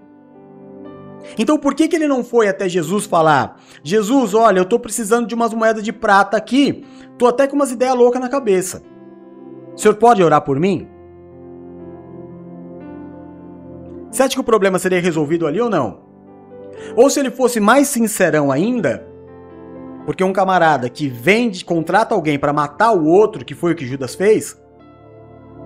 Então por que, que ele não foi até Jesus falar: Jesus, olha, eu estou precisando de umas moedas de prata aqui, tô até com umas ideias loucas na cabeça. O senhor pode orar por mim? Você acha que o problema seria resolvido ali ou não? Ou se ele fosse mais sincerão ainda, porque um camarada que vende, contrata alguém para matar o outro, que foi o que Judas fez,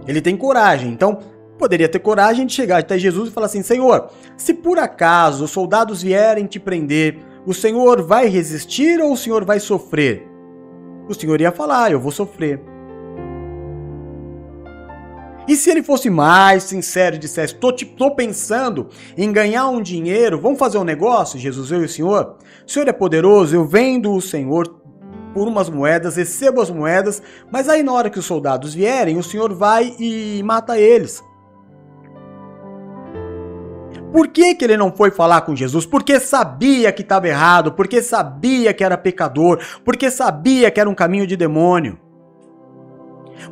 ele tem coragem. Então, poderia ter coragem de chegar até Jesus e falar assim: Senhor, se por acaso os soldados vierem te prender, o Senhor vai resistir ou o Senhor vai sofrer? O Senhor ia falar: Eu vou sofrer. E se ele fosse mais sincero e dissesse: tô, tô pensando em ganhar um dinheiro, vamos fazer um negócio, Jesus, eu e o Senhor? O Senhor é poderoso, eu vendo o Senhor por umas moedas, recebo as moedas, mas aí na hora que os soldados vierem, o Senhor vai e mata eles. Por que, que ele não foi falar com Jesus? Porque sabia que estava errado, porque sabia que era pecador, porque sabia que era um caminho de demônio.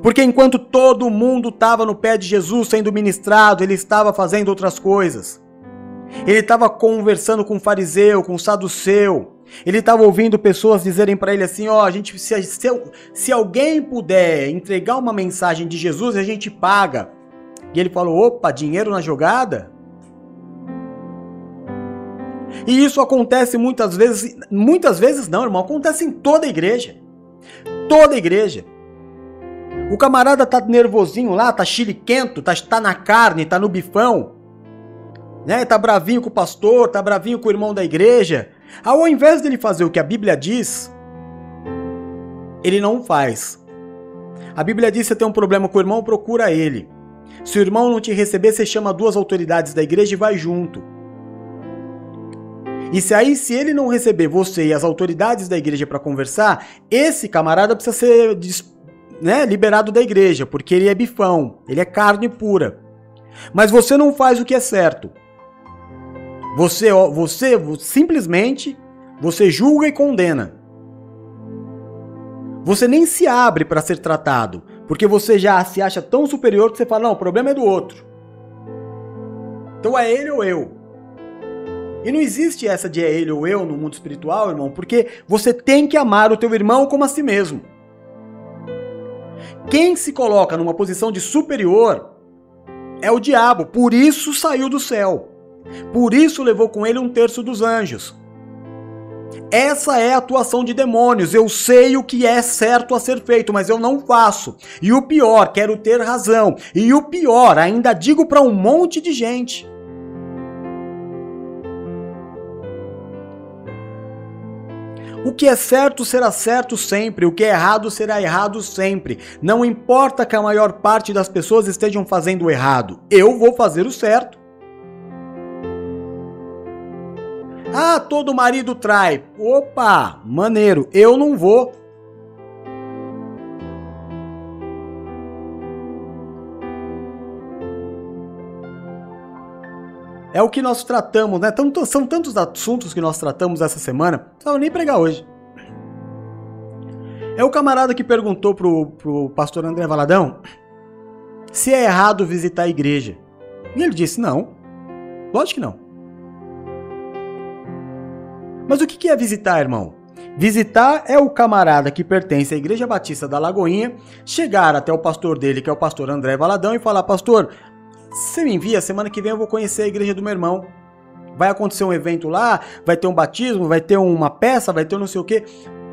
Porque enquanto todo mundo estava no pé de Jesus sendo ministrado, ele estava fazendo outras coisas. Ele estava conversando com o fariseu, com o saduceu. Ele estava ouvindo pessoas dizerem para ele assim: ó, a gente se, se, se alguém puder entregar uma mensagem de Jesus, a gente paga. E ele falou: opa, dinheiro na jogada? E isso acontece muitas vezes, muitas vezes não, irmão, acontece em toda igreja. Toda igreja. O camarada tá nervosinho lá, tá chiliquento, tá, tá na carne, tá no bifão. Né? Tá bravinho com o pastor, tá bravinho com o irmão da igreja. Ao invés dele fazer o que a Bíblia diz, ele não faz. A Bíblia diz: você tem um problema com o irmão, procura ele. Se o irmão não te receber, você chama duas autoridades da igreja e vai junto. E se aí, se ele não receber você e as autoridades da igreja para conversar, esse camarada precisa ser né, liberado da igreja, porque ele é bifão, ele é carne pura. Mas você não faz o que é certo. Você, você simplesmente você julga e condena. Você nem se abre para ser tratado, porque você já se acha tão superior que você fala: "Não, o problema é do outro". Então é ele ou eu. E não existe essa de é ele ou eu no mundo espiritual, irmão, porque você tem que amar o teu irmão como a si mesmo. Quem se coloca numa posição de superior é o diabo, por isso saiu do céu. Por isso levou com ele um terço dos anjos. Essa é a atuação de demônios. Eu sei o que é certo a ser feito, mas eu não faço. E o pior, quero ter razão. E o pior, ainda digo para um monte de gente. O que é certo será certo sempre, o que é errado será errado sempre. Não importa que a maior parte das pessoas estejam fazendo o errado, eu vou fazer o certo. Ah, todo marido trai. Opa, maneiro, eu não vou. É o que nós tratamos, né? São tantos assuntos que nós tratamos essa semana, não precisava nem pregar hoje. É o camarada que perguntou pro, pro pastor André Valadão se é errado visitar a igreja. E ele disse: não. Lógico que não. Mas o que é visitar, irmão? Visitar é o camarada que pertence à Igreja Batista da Lagoinha chegar até o pastor dele, que é o pastor André Valadão, e falar: Pastor, você me envia, semana que vem eu vou conhecer a igreja do meu irmão. Vai acontecer um evento lá, vai ter um batismo, vai ter uma peça, vai ter não sei o que.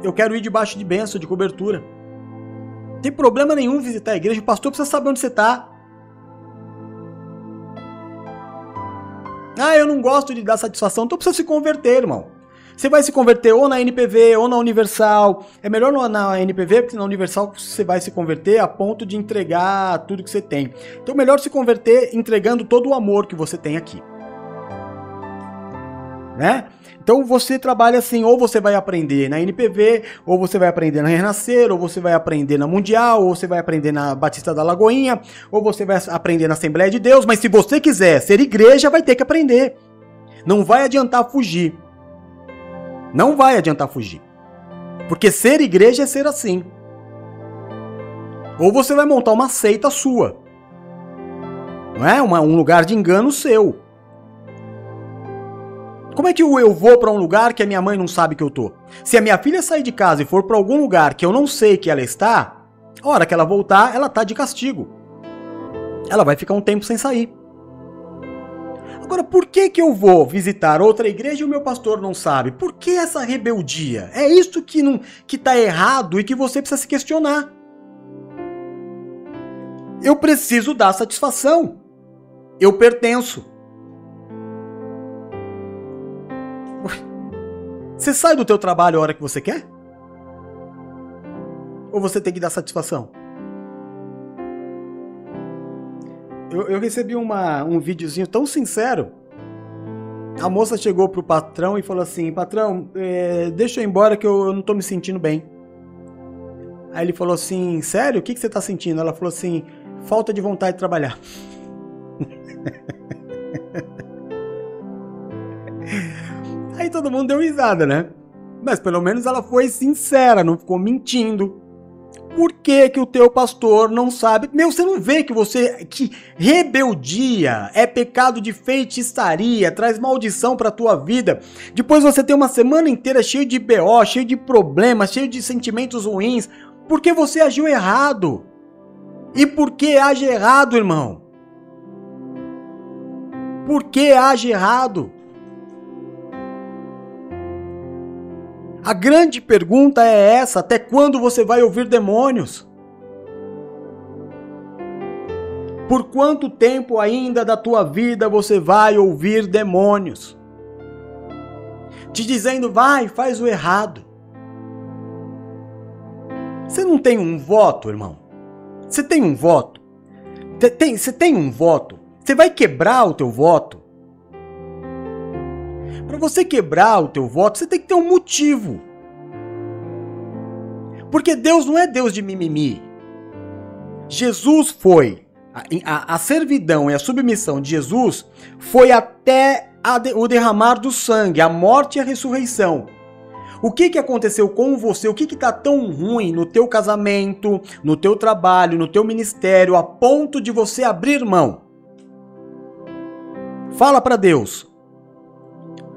Eu quero ir debaixo de benção, de cobertura. Não tem problema nenhum visitar a igreja, o pastor precisa saber onde você está. Ah, eu não gosto de dar satisfação, então precisa se converter, irmão. Você vai se converter ou na NPV ou na Universal. É melhor na NPV, porque na Universal você vai se converter a ponto de entregar tudo que você tem. Então, melhor se converter entregando todo o amor que você tem aqui. Né? Então você trabalha assim, ou você vai aprender na NPV, ou você vai aprender na Renascer, ou você vai aprender na Mundial, ou você vai aprender na Batista da Lagoinha, ou você vai aprender na Assembleia de Deus, mas se você quiser ser igreja, vai ter que aprender. Não vai adiantar fugir. Não vai adiantar fugir. Porque ser igreja é ser assim. Ou você vai montar uma seita sua. Não é? Uma, um lugar de engano seu. Como é que eu vou para um lugar que a minha mãe não sabe que eu tô? Se a minha filha sair de casa e for para algum lugar que eu não sei que ela está, a hora que ela voltar, ela tá de castigo. Ela vai ficar um tempo sem sair. Agora, por que que eu vou visitar outra igreja e o meu pastor não sabe? Por que essa rebeldia? É isso que não que tá errado e que você precisa se questionar. Eu preciso dar satisfação. Eu pertenço. Você sai do teu trabalho a hora que você quer? Ou você tem que dar satisfação? Eu, eu recebi uma, um videozinho tão sincero. A moça chegou pro patrão e falou assim: Patrão, é, deixa eu ir embora que eu, eu, não tô me sentindo bem. Aí ele falou assim: Sério? O que, que você tá sentindo? Ela falou assim: Falta de vontade de trabalhar. Aí todo mundo deu risada, né? Mas pelo menos ela foi sincera, não ficou mentindo. Por que, que o teu pastor não sabe? Meu, você não vê que você que rebeldia é pecado de feitiçaria, traz maldição para tua vida. Depois você tem uma semana inteira cheio de BO, cheio de problemas, cheio de sentimentos ruins, porque você agiu errado. E por que age errado, irmão? Por que age errado? A grande pergunta é essa: até quando você vai ouvir demônios? Por quanto tempo ainda da tua vida você vai ouvir demônios? Te dizendo, vai, faz o errado. Você não tem um voto, irmão? Você tem um voto? Tem, você tem um voto? Você vai quebrar o teu voto? Para você quebrar o teu voto, você tem que ter um motivo. Porque Deus não é Deus de mimimi. Jesus foi. A, a, a servidão e a submissão de Jesus foi até de, o derramar do sangue, a morte e a ressurreição. O que, que aconteceu com você? O que está tão ruim no teu casamento, no teu trabalho, no teu ministério, a ponto de você abrir mão? Fala para Deus.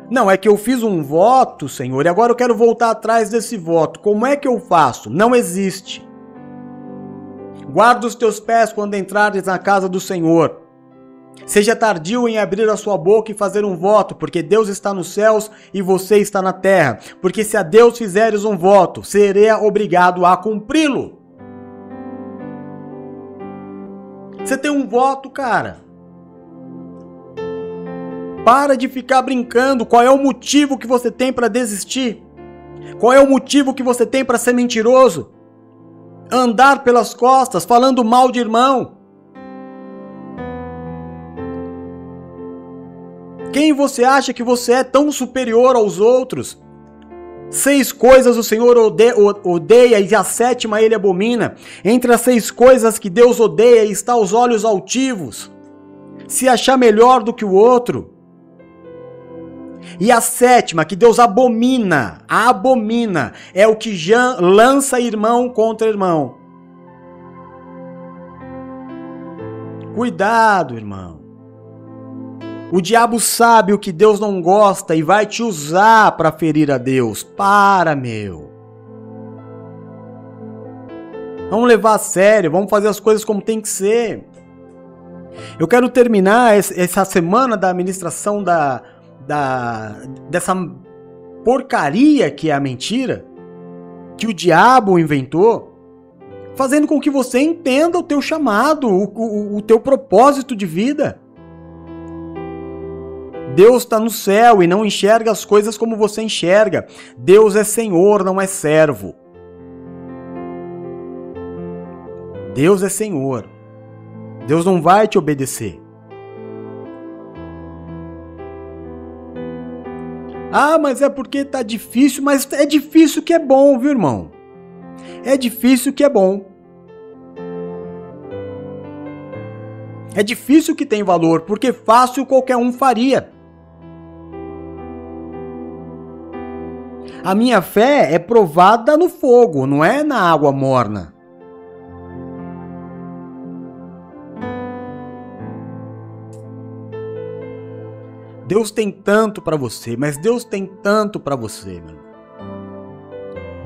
Não, é que eu fiz um voto, Senhor, e agora eu quero voltar atrás desse voto. Como é que eu faço? Não existe. Guarda os teus pés quando entrares na casa do Senhor. Seja tardio em abrir a sua boca e fazer um voto, porque Deus está nos céus e você está na terra. Porque se a Deus fizeres um voto, serei obrigado a cumpri-lo. Você tem um voto, cara. Para de ficar brincando. Qual é o motivo que você tem para desistir? Qual é o motivo que você tem para ser mentiroso? Andar pelas costas falando mal de irmão. Quem você acha que você é tão superior aos outros? Seis coisas o Senhor odeia e a sétima ele abomina. Entre as seis coisas que Deus odeia está os olhos altivos. Se achar melhor do que o outro. E a sétima, que Deus abomina, abomina, é o que já lança irmão contra irmão. Cuidado, irmão. O diabo sabe o que Deus não gosta e vai te usar para ferir a Deus. Para, meu. Vamos levar a sério, vamos fazer as coisas como tem que ser. Eu quero terminar essa semana da administração da, da dessa porcaria que é a mentira, que o diabo inventou, fazendo com que você entenda o teu chamado, o, o, o teu propósito de vida. Deus está no céu e não enxerga as coisas como você enxerga. Deus é Senhor, não é servo. Deus é Senhor. Deus não vai te obedecer. Ah, mas é porque tá difícil, mas é difícil que é bom, viu, irmão? É difícil que é bom. É difícil que tem valor, porque fácil qualquer um faria. A minha fé é provada no fogo, não é na água morna. Deus tem tanto para você, mas Deus tem tanto para você, meu.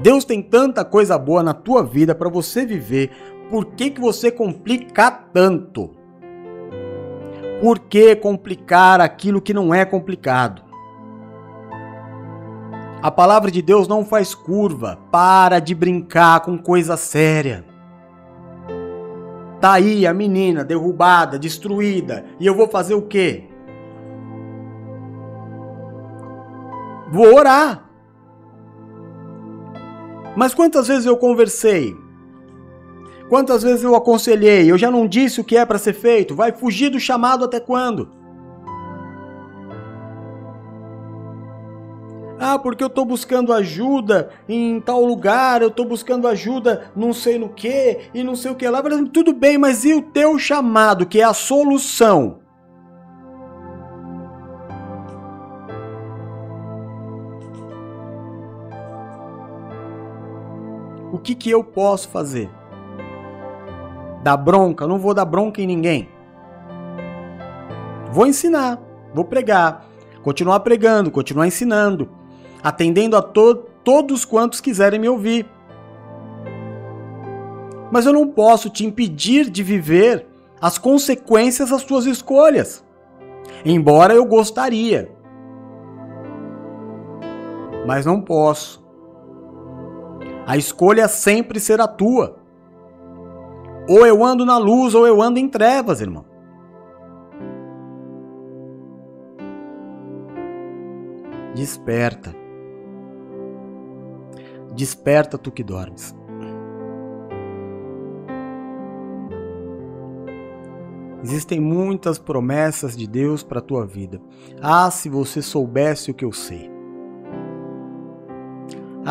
Deus tem tanta coisa boa na tua vida para você viver. Por que, que você complica tanto? Por que complicar aquilo que não é complicado? A palavra de Deus não faz curva. Para de brincar com coisa séria. Tá aí a menina derrubada, destruída, e eu vou fazer o quê? Vou orar. Mas quantas vezes eu conversei? Quantas vezes eu aconselhei? Eu já não disse o que é para ser feito. Vai fugir do chamado até quando? Ah, porque eu estou buscando ajuda em tal lugar, eu estou buscando ajuda não sei no que e não sei o que lá. Tudo bem, mas e o teu chamado, que é a solução? O que, que eu posso fazer? Dar bronca? Não vou dar bronca em ninguém. Vou ensinar, vou pregar, continuar pregando, continuar ensinando, atendendo a to todos quantos quiserem me ouvir. Mas eu não posso te impedir de viver as consequências das suas escolhas. Embora eu gostaria. Mas não posso. A escolha sempre será tua. Ou eu ando na luz ou eu ando em trevas, irmão. Desperta. Desperta tu que dormes. Existem muitas promessas de Deus para a tua vida. Ah, se você soubesse o que eu sei.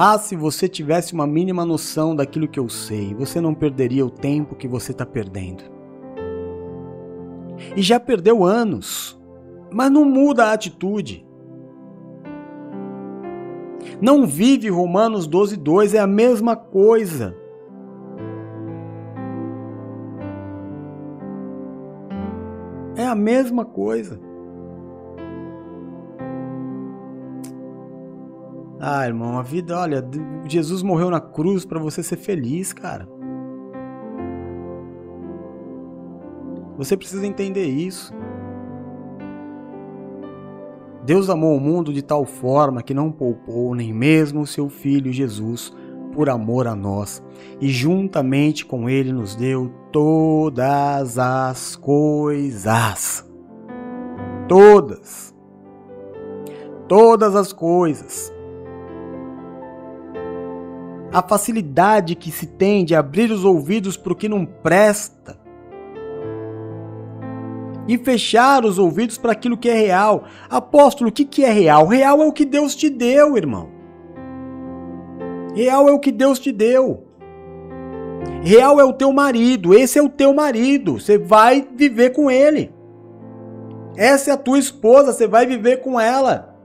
Ah, se você tivesse uma mínima noção daquilo que eu sei, você não perderia o tempo que você está perdendo. E já perdeu anos, mas não muda a atitude. Não vive Romanos 12, 2, é a mesma coisa. É a mesma coisa. Ah, irmão, a vida, olha, Jesus morreu na cruz para você ser feliz, cara. Você precisa entender isso. Deus amou o mundo de tal forma que não poupou nem mesmo o seu filho Jesus por amor a nós, e juntamente com ele nos deu todas as coisas. Todas. Todas as coisas. A facilidade que se tem de abrir os ouvidos para o que não presta e fechar os ouvidos para aquilo que é real. Apóstolo, o que, que é real? Real é o que Deus te deu, irmão. Real é o que Deus te deu. Real é o teu marido, esse é o teu marido, você vai viver com ele. Essa é a tua esposa, você vai viver com ela.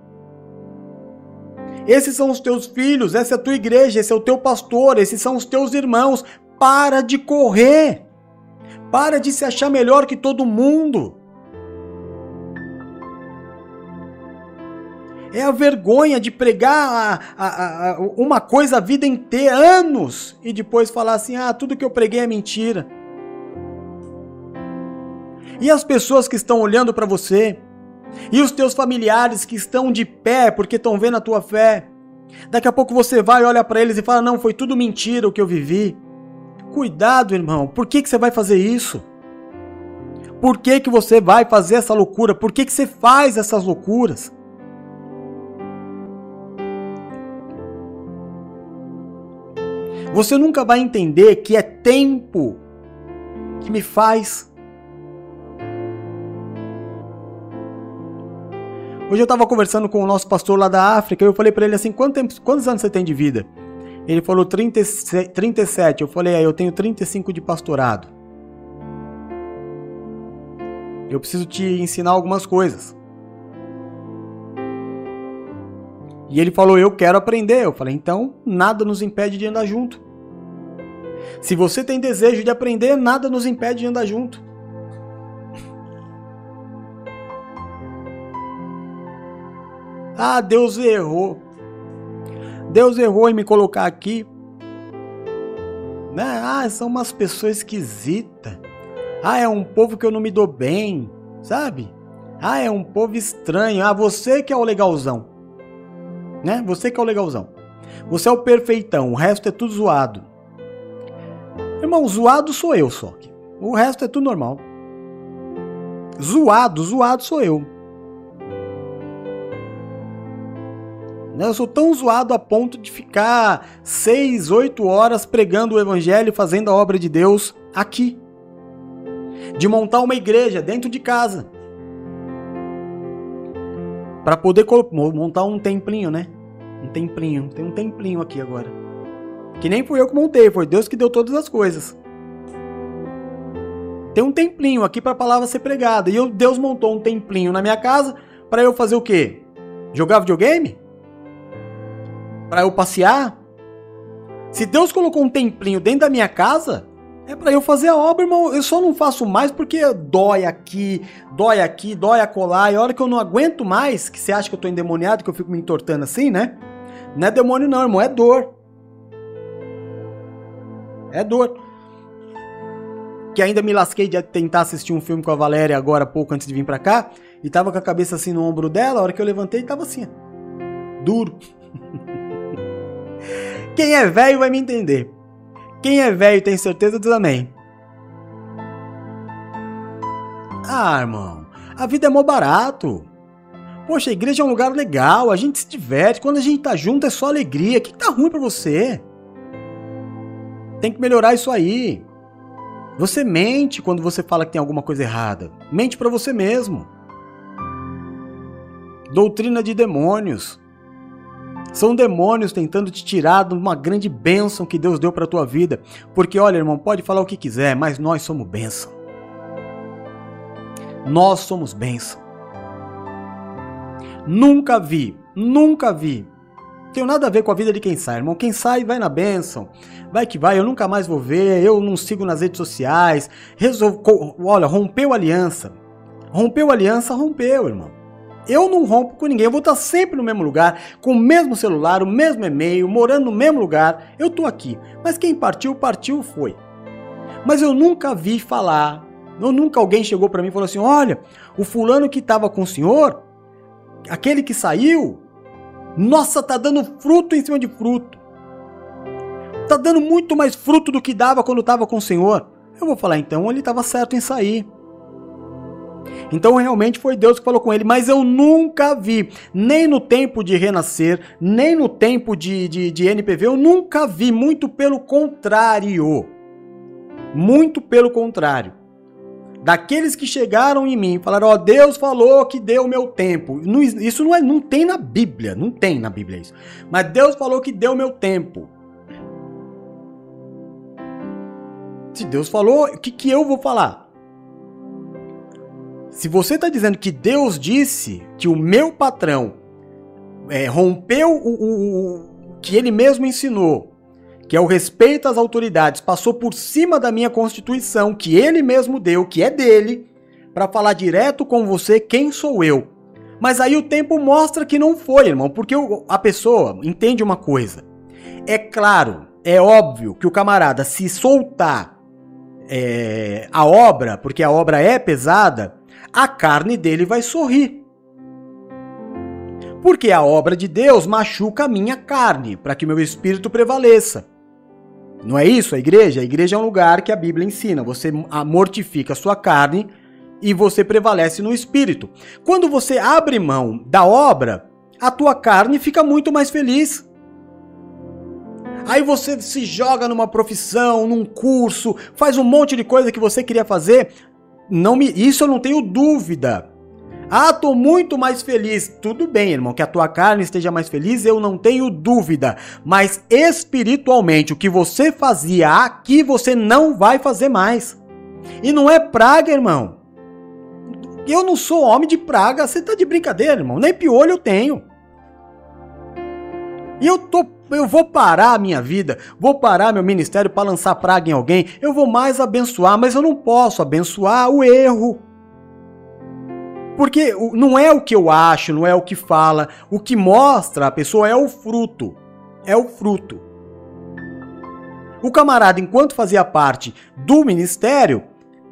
Esses são os teus filhos, essa é a tua igreja, esse é o teu pastor, esses são os teus irmãos. Para de correr. Para de se achar melhor que todo mundo. É a vergonha de pregar a, a, a, uma coisa a vida inteira, anos, e depois falar assim: ah, tudo que eu preguei é mentira. E as pessoas que estão olhando para você, e os teus familiares que estão de pé porque estão vendo a tua fé. Daqui a pouco você vai, olha para eles e fala: Não, foi tudo mentira o que eu vivi. Cuidado, irmão, por que, que você vai fazer isso? Por que, que você vai fazer essa loucura? Por que, que você faz essas loucuras? Você nunca vai entender que é tempo que me faz. Hoje eu estava conversando com o nosso pastor lá da África e eu falei para ele assim: Quanto tempo, quantos anos você tem de vida? Ele falou 37. Eu falei: é, Eu tenho 35 de pastorado. Eu preciso te ensinar algumas coisas. E ele falou: Eu quero aprender. Eu falei: Então, nada nos impede de andar junto. Se você tem desejo de aprender, nada nos impede de andar junto. Ah, Deus errou. Deus errou em me colocar aqui. Né? Ah, são umas pessoas esquisitas. Ah, é um povo que eu não me dou bem, sabe? Ah, é um povo estranho. Ah, você que é o legalzão. Né? Você que é o legalzão. Você é o perfeitão, o resto é tudo zoado. Irmão, zoado sou eu só. O resto é tudo normal. Zoado, zoado sou eu. Né, eu sou tão zoado a ponto de ficar 6, 8 horas pregando o evangelho, fazendo a obra de Deus aqui. De montar uma igreja dentro de casa. Para poder montar um templinho, né? Um templinho. Tem um templinho aqui agora. Que nem fui eu que montei, foi Deus que deu todas as coisas. Tem um templinho aqui para a palavra ser pregada. E eu, Deus montou um templinho na minha casa para eu fazer o quê? Jogar videogame? Para eu passear? Se Deus colocou um templinho dentro da minha casa, é para eu fazer a obra, irmão. Eu só não faço mais porque dói aqui, dói aqui, dói acolá. E a hora que eu não aguento mais, que você acha que eu tô endemoniado, que eu fico me entortando assim, né? Não é demônio não, irmão, é dor. É dor. Que ainda me lasquei de tentar assistir um filme com a Valéria agora pouco antes de vir pra cá. E tava com a cabeça assim no ombro dela, a hora que eu levantei tava assim. Duro. Quem é velho vai me entender. Quem é velho tem certeza diz amém. Ah, irmão, a vida é mó barato. Poxa, a igreja é um lugar legal, a gente se diverte, quando a gente tá junto é só alegria. O que, que tá ruim para você? Tem que melhorar isso aí. Você mente quando você fala que tem alguma coisa errada. Mente para você mesmo. Doutrina de demônios. São demônios tentando te tirar de uma grande bênção que Deus deu para tua vida. Porque olha, irmão, pode falar o que quiser, mas nós somos bênção. Nós somos bênção. Nunca vi, nunca vi. Tenho nada a ver com a vida de quem sai, irmão. Quem sai vai na bênção. Vai que vai, eu nunca mais vou ver, eu não sigo nas redes sociais. Resol... Olha, rompeu aliança. Rompeu aliança, rompeu, irmão. Eu não rompo com ninguém, eu vou estar sempre no mesmo lugar, com o mesmo celular, o mesmo e-mail, morando no mesmo lugar. Eu tô aqui. Mas quem partiu, partiu, foi. Mas eu nunca vi falar, eu nunca alguém chegou para mim e falou assim: "Olha, o fulano que estava com o senhor, aquele que saiu, nossa, tá dando fruto em cima de fruto. Tá dando muito mais fruto do que dava quando estava com o senhor." Eu vou falar então, ele estava certo em sair. Então realmente foi Deus que falou com ele, mas eu nunca vi, nem no tempo de renascer, nem no tempo de, de, de NPV, eu nunca vi, muito pelo contrário. Muito pelo contrário. Daqueles que chegaram em mim falaram: Ó, oh, Deus falou que deu o meu tempo. Isso não, é, não tem na Bíblia, não tem na Bíblia isso. Mas Deus falou que deu o meu tempo. Se Deus falou, o que, que eu vou falar? Se você está dizendo que Deus disse que o meu patrão é, rompeu o, o, o que ele mesmo ensinou, que é o respeito às autoridades, passou por cima da minha constituição, que ele mesmo deu, que é dele, para falar direto com você quem sou eu. Mas aí o tempo mostra que não foi, irmão, porque a pessoa entende uma coisa. É claro, é óbvio que o camarada se soltar é, a obra, porque a obra é pesada, a carne dele vai sorrir. Porque a obra de Deus machuca a minha carne, para que meu espírito prevaleça. Não é isso a igreja? A igreja é um lugar que a Bíblia ensina. Você mortifica a sua carne e você prevalece no espírito. Quando você abre mão da obra, a tua carne fica muito mais feliz. Aí você se joga numa profissão, num curso, faz um monte de coisa que você queria fazer, não me, isso eu não tenho dúvida. Ah, tô muito mais feliz. Tudo bem, irmão, que a tua carne esteja mais feliz, eu não tenho dúvida. Mas espiritualmente, o que você fazia aqui, você não vai fazer mais. E não é praga, irmão. Eu não sou homem de praga. Você tá de brincadeira, irmão. Nem piolho eu tenho. E eu tô eu vou parar a minha vida, vou parar meu ministério para lançar praga em alguém, eu vou mais abençoar, mas eu não posso abençoar o erro. Porque não é o que eu acho, não é o que fala, o que mostra a pessoa é o fruto. É o fruto. O camarada, enquanto fazia parte do ministério,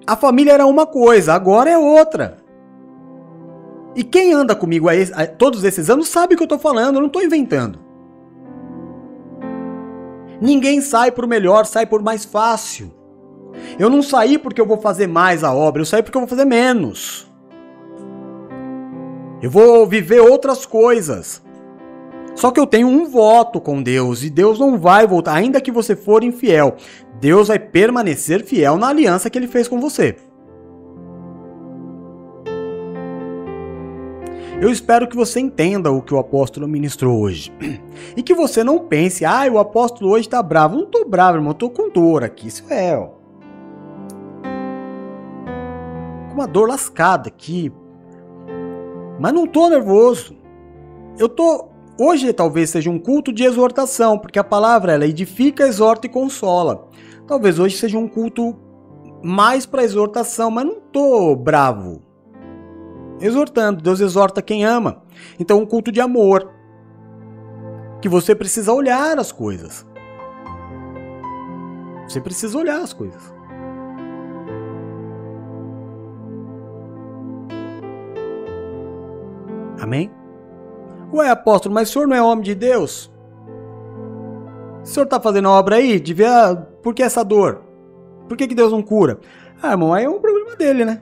a família era uma coisa, agora é outra. E quem anda comigo a, todos esses anos sabe o que eu estou falando, eu não estou inventando. Ninguém sai por melhor, sai por mais fácil. Eu não saí porque eu vou fazer mais a obra, eu saí porque eu vou fazer menos. Eu vou viver outras coisas. Só que eu tenho um voto com Deus e Deus não vai voltar, ainda que você for infiel. Deus vai permanecer fiel na aliança que ele fez com você. Eu espero que você entenda o que o apóstolo ministrou hoje. E que você não pense, ah, o apóstolo hoje tá bravo. Não tô bravo, irmão, tô com dor aqui. Isso é, ó. Com uma dor lascada aqui. Mas não tô nervoso. Eu tô Hoje talvez seja um culto de exortação, porque a palavra ela edifica, exorta e consola. Talvez hoje seja um culto mais para exortação, mas não tô bravo. Exortando, Deus exorta quem ama. Então um culto de amor. Que você precisa olhar as coisas. Você precisa olhar as coisas. Amém? Ué, apóstolo, mas o senhor não é homem de Deus? O senhor está fazendo a obra aí? Devia. Por que essa dor? Por que, que Deus não cura? Ah, irmão, aí é um problema dele, né?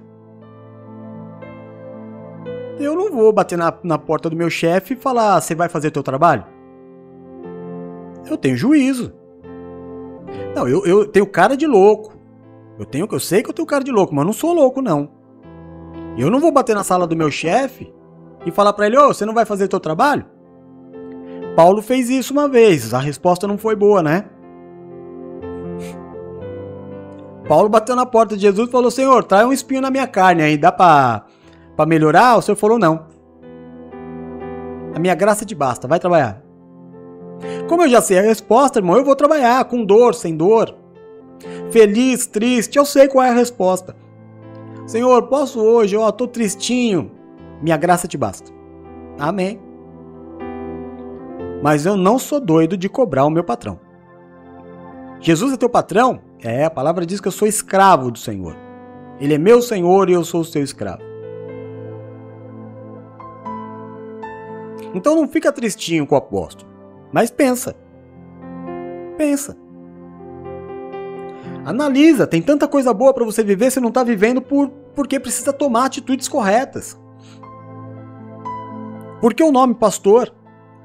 Eu não vou bater na, na porta do meu chefe e falar: você vai fazer teu trabalho? Eu tenho juízo. Não, eu, eu tenho cara de louco. Eu tenho, eu sei que eu tenho cara de louco, mas eu não sou louco não. Eu não vou bater na sala do meu chefe e falar para ele: "Ô, oh, você não vai fazer teu trabalho?" Paulo fez isso uma vez, a resposta não foi boa, né? Paulo bateu na porta de Jesus e falou: "Senhor, traz um espinho na minha carne aí, dá para para melhorar?" O Senhor falou: "Não. A minha graça te basta, vai trabalhar." Como eu já sei a resposta, irmão, eu vou trabalhar com dor, sem dor. Feliz, triste, eu sei qual é a resposta. Senhor, posso hoje, ó, tô tristinho. Minha graça te basta. Amém. Mas eu não sou doido de cobrar o meu patrão. Jesus é teu patrão? É, a palavra diz que eu sou escravo do Senhor. Ele é meu Senhor e eu sou o seu escravo. Então não fica tristinho com o apóstolo. Mas pensa. Pensa. Analisa, tem tanta coisa boa para você viver, você não está vivendo por porque precisa tomar atitudes corretas. Porque o nome pastor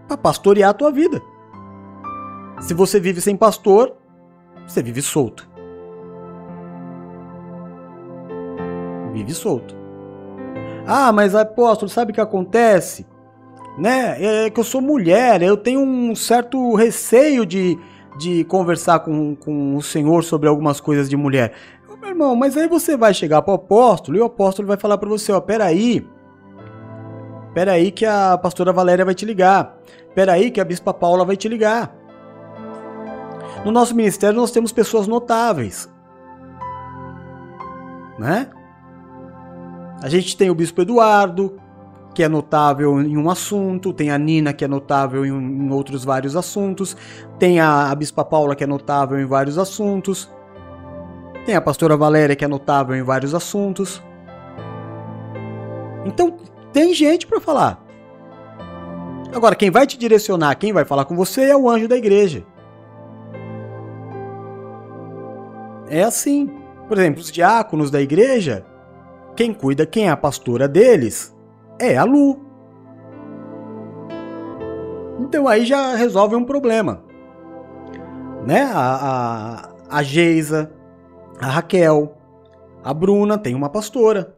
para pastorear a tua vida. Se você vive sem pastor, você vive solto. Vive solto. Ah, mas apóstolo, sabe o que acontece? Né? É que eu sou mulher, eu tenho um certo receio de, de conversar com, com o Senhor sobre algumas coisas de mulher. Meu irmão, mas aí você vai chegar para o apóstolo e o apóstolo vai falar para você, ó, peraí, peraí que a pastora Valéria vai te ligar, peraí que a bispa Paula vai te ligar. No nosso ministério nós temos pessoas notáveis, né? A gente tem o bispo Eduardo, que é notável em um assunto, tem a Nina, que é notável em, em outros vários assuntos, tem a, a Bispa Paula, que é notável em vários assuntos, tem a Pastora Valéria, que é notável em vários assuntos. Então, tem gente para falar. Agora, quem vai te direcionar, quem vai falar com você é o anjo da igreja. É assim. Por exemplo, os diáconos da igreja, quem cuida, quem é a pastora deles, é a Lu. Então aí já resolve um problema. Né? A, a, a Geisa, a Raquel, a Bruna tem uma pastora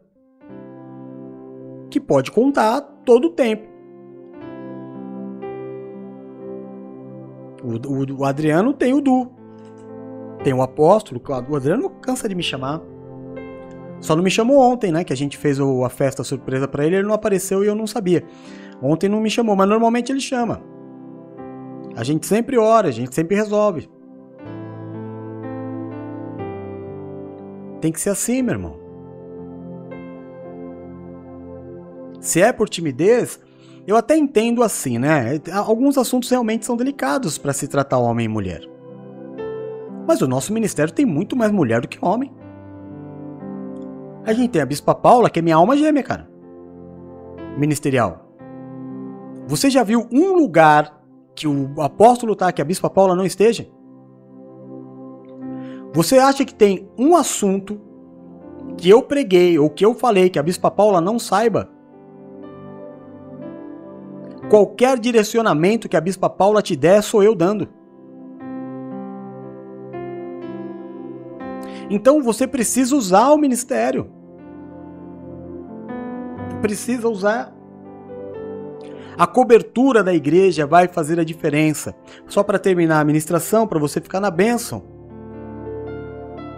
que pode contar todo o tempo. O, o, o Adriano tem o Du. Tem o apóstolo, o Adriano cansa de me chamar. Só não me chamou ontem, né? Que a gente fez a festa surpresa para ele, ele não apareceu e eu não sabia. Ontem não me chamou, mas normalmente ele chama. A gente sempre ora, a gente sempre resolve. Tem que ser assim, meu irmão. Se é por timidez, eu até entendo assim, né? Alguns assuntos realmente são delicados para se tratar homem e mulher. Mas o nosso ministério tem muito mais mulher do que homem. A gente tem a Bispa Paula, que é minha alma gêmea, cara. Ministerial. Você já viu um lugar que o apóstolo tá, que a Bispa Paula não esteja? Você acha que tem um assunto que eu preguei ou que eu falei que a Bispa Paula não saiba? Qualquer direcionamento que a Bispa Paula te der, sou eu dando. Então você precisa usar o ministério precisa usar. A cobertura da igreja vai fazer a diferença. Só para terminar a ministração, para você ficar na bênção.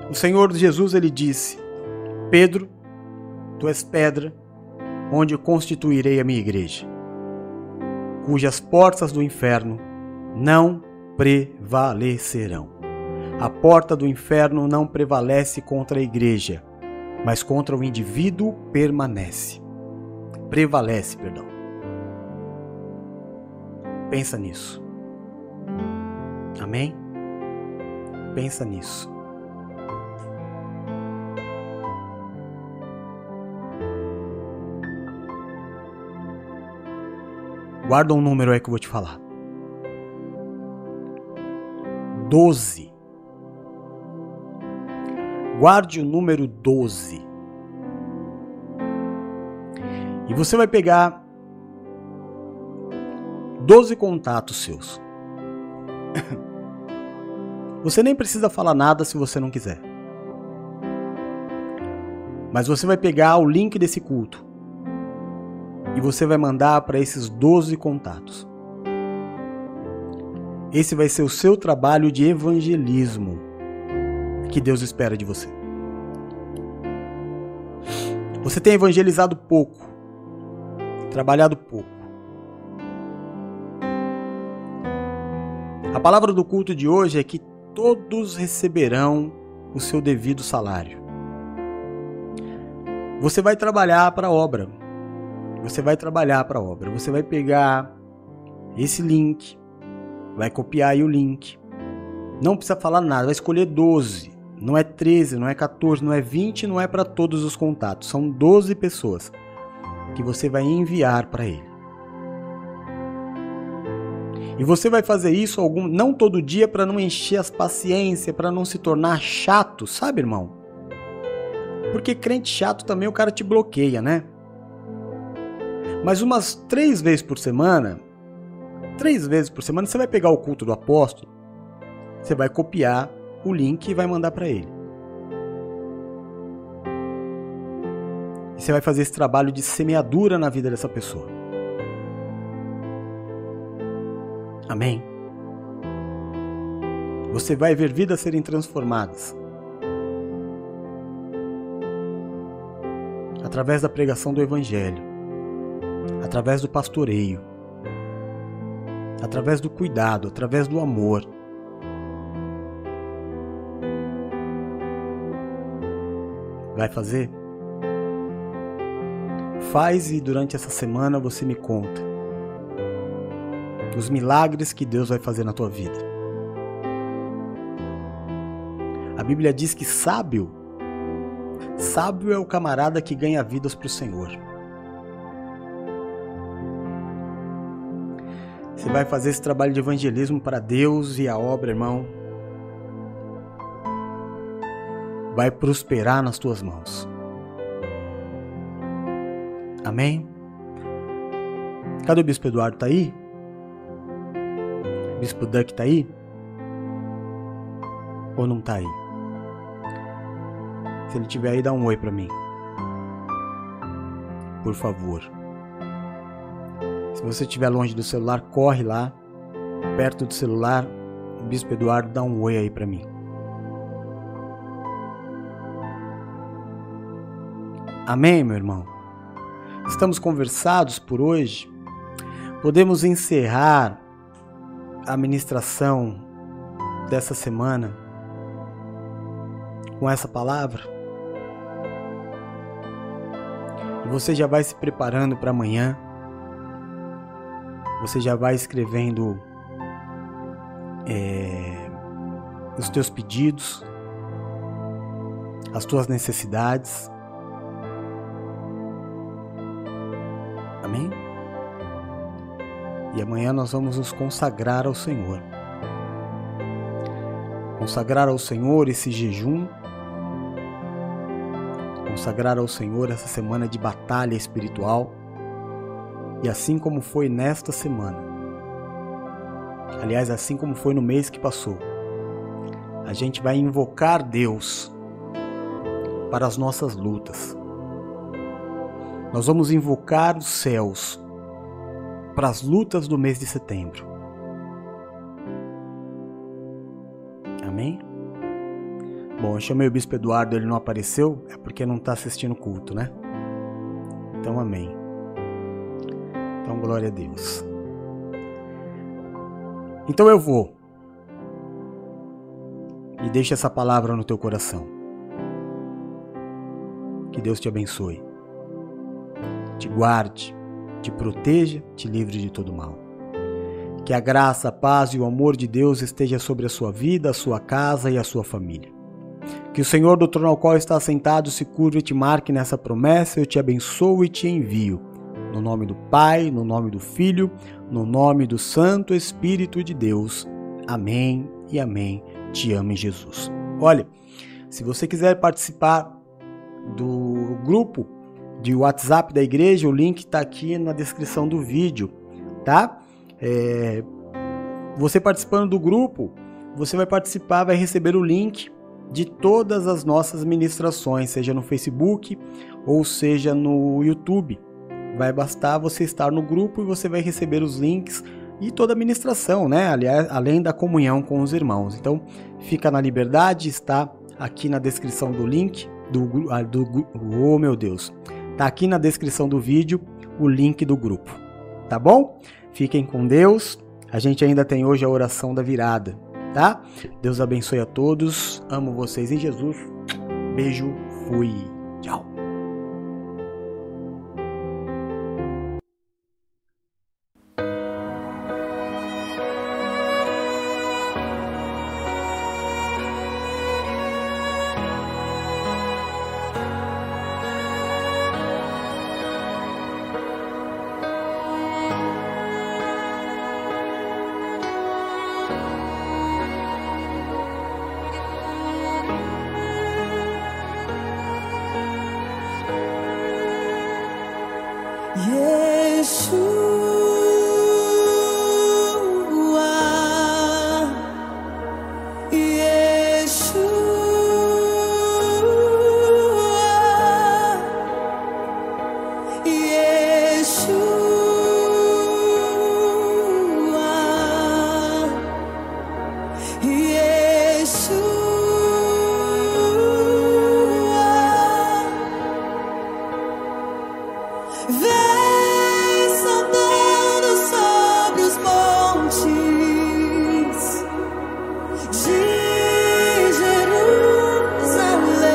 O Senhor Jesus ele disse: Pedro, tu és pedra, onde constituirei a minha igreja. cujas portas do inferno não prevalecerão. A porta do inferno não prevalece contra a igreja, mas contra o indivíduo permanece. Prevalece, perdão. Pensa nisso. Amém? Pensa nisso. Guarda um número aí que eu vou te falar. Doze. Guarde o número doze. E você vai pegar 12 contatos seus. Você nem precisa falar nada se você não quiser. Mas você vai pegar o link desse culto e você vai mandar para esses 12 contatos. Esse vai ser o seu trabalho de evangelismo que Deus espera de você. Você tem evangelizado pouco, trabalhado pouco. A palavra do culto de hoje é que todos receberão o seu devido salário. Você vai trabalhar para a obra. Você vai trabalhar para a obra. Você vai pegar esse link, vai copiar aí o link. Não precisa falar nada, vai escolher 12. Não é 13, não é 14, não é 20, não é para todos os contatos. São 12 pessoas que você vai enviar para ele. E você vai fazer isso algum, não todo dia para não encher as paciências, para não se tornar chato, sabe, irmão? Porque crente chato também o cara te bloqueia, né? Mas umas três vezes por semana, três vezes por semana, você vai pegar o culto do apóstolo, você vai copiar o link e vai mandar para ele. E você vai fazer esse trabalho de semeadura na vida dessa pessoa. Amém. Você vai ver vidas serem transformadas. Através da pregação do Evangelho, através do pastoreio, através do cuidado, através do amor. Vai fazer? Faz e durante essa semana você me conta os milagres que Deus vai fazer na tua vida. A Bíblia diz que sábio, sábio é o camarada que ganha vidas para o Senhor. Você vai fazer esse trabalho de evangelismo para Deus e a obra, irmão. Vai prosperar nas tuas mãos. Amém? Cadê o Bispo Eduardo? Tá aí? Bispo Duck tá aí? Ou não tá aí? Se ele tiver aí, dá um oi pra mim. Por favor. Se você estiver longe do celular, corre lá, perto do celular. O Bispo Eduardo dá um oi aí pra mim. Amém, meu irmão? Estamos conversados por hoje. Podemos encerrar a ministração dessa semana com essa palavra? E você já vai se preparando para amanhã? Você já vai escrevendo é, os teus pedidos, as tuas necessidades? Amanhã nós vamos nos consagrar ao Senhor. Consagrar ao Senhor esse jejum. Consagrar ao Senhor essa semana de batalha espiritual. E assim como foi nesta semana. Aliás, assim como foi no mês que passou. A gente vai invocar Deus para as nossas lutas. Nós vamos invocar os céus para as lutas do mês de setembro. Amém? Bom, eu chamei o Bispo Eduardo, ele não apareceu, é porque não está assistindo o culto, né? Então, amém. Então, glória a Deus. Então eu vou. E deixa essa palavra no teu coração. Que Deus te abençoe. Te guarde, te proteja, te livre de todo mal. Que a graça, a paz e o amor de Deus esteja sobre a sua vida, a sua casa e a sua família. Que o Senhor do trono ao qual está sentado se curve e te marque nessa promessa, eu te abençoo e te envio. No nome do Pai, no nome do Filho, no nome do Santo Espírito de Deus. Amém e amém. Te amo, Jesus. Olha, se você quiser participar do grupo de WhatsApp da igreja, o link está aqui na descrição do vídeo, tá? É, você participando do grupo, você vai participar, vai receber o link de todas as nossas ministrações, seja no Facebook ou seja no YouTube. Vai bastar você estar no grupo e você vai receber os links e toda a ministração, né? Aliás, além da comunhão com os irmãos. Então, fica na liberdade, está aqui na descrição do link do, ah, do oh meu Deus, tá aqui na descrição do vídeo o link do grupo, tá bom? Fiquem com Deus. A gente ainda tem hoje a oração da virada, tá? Deus abençoe a todos. Amo vocês em Jesus. Beijo, fui. Tchau.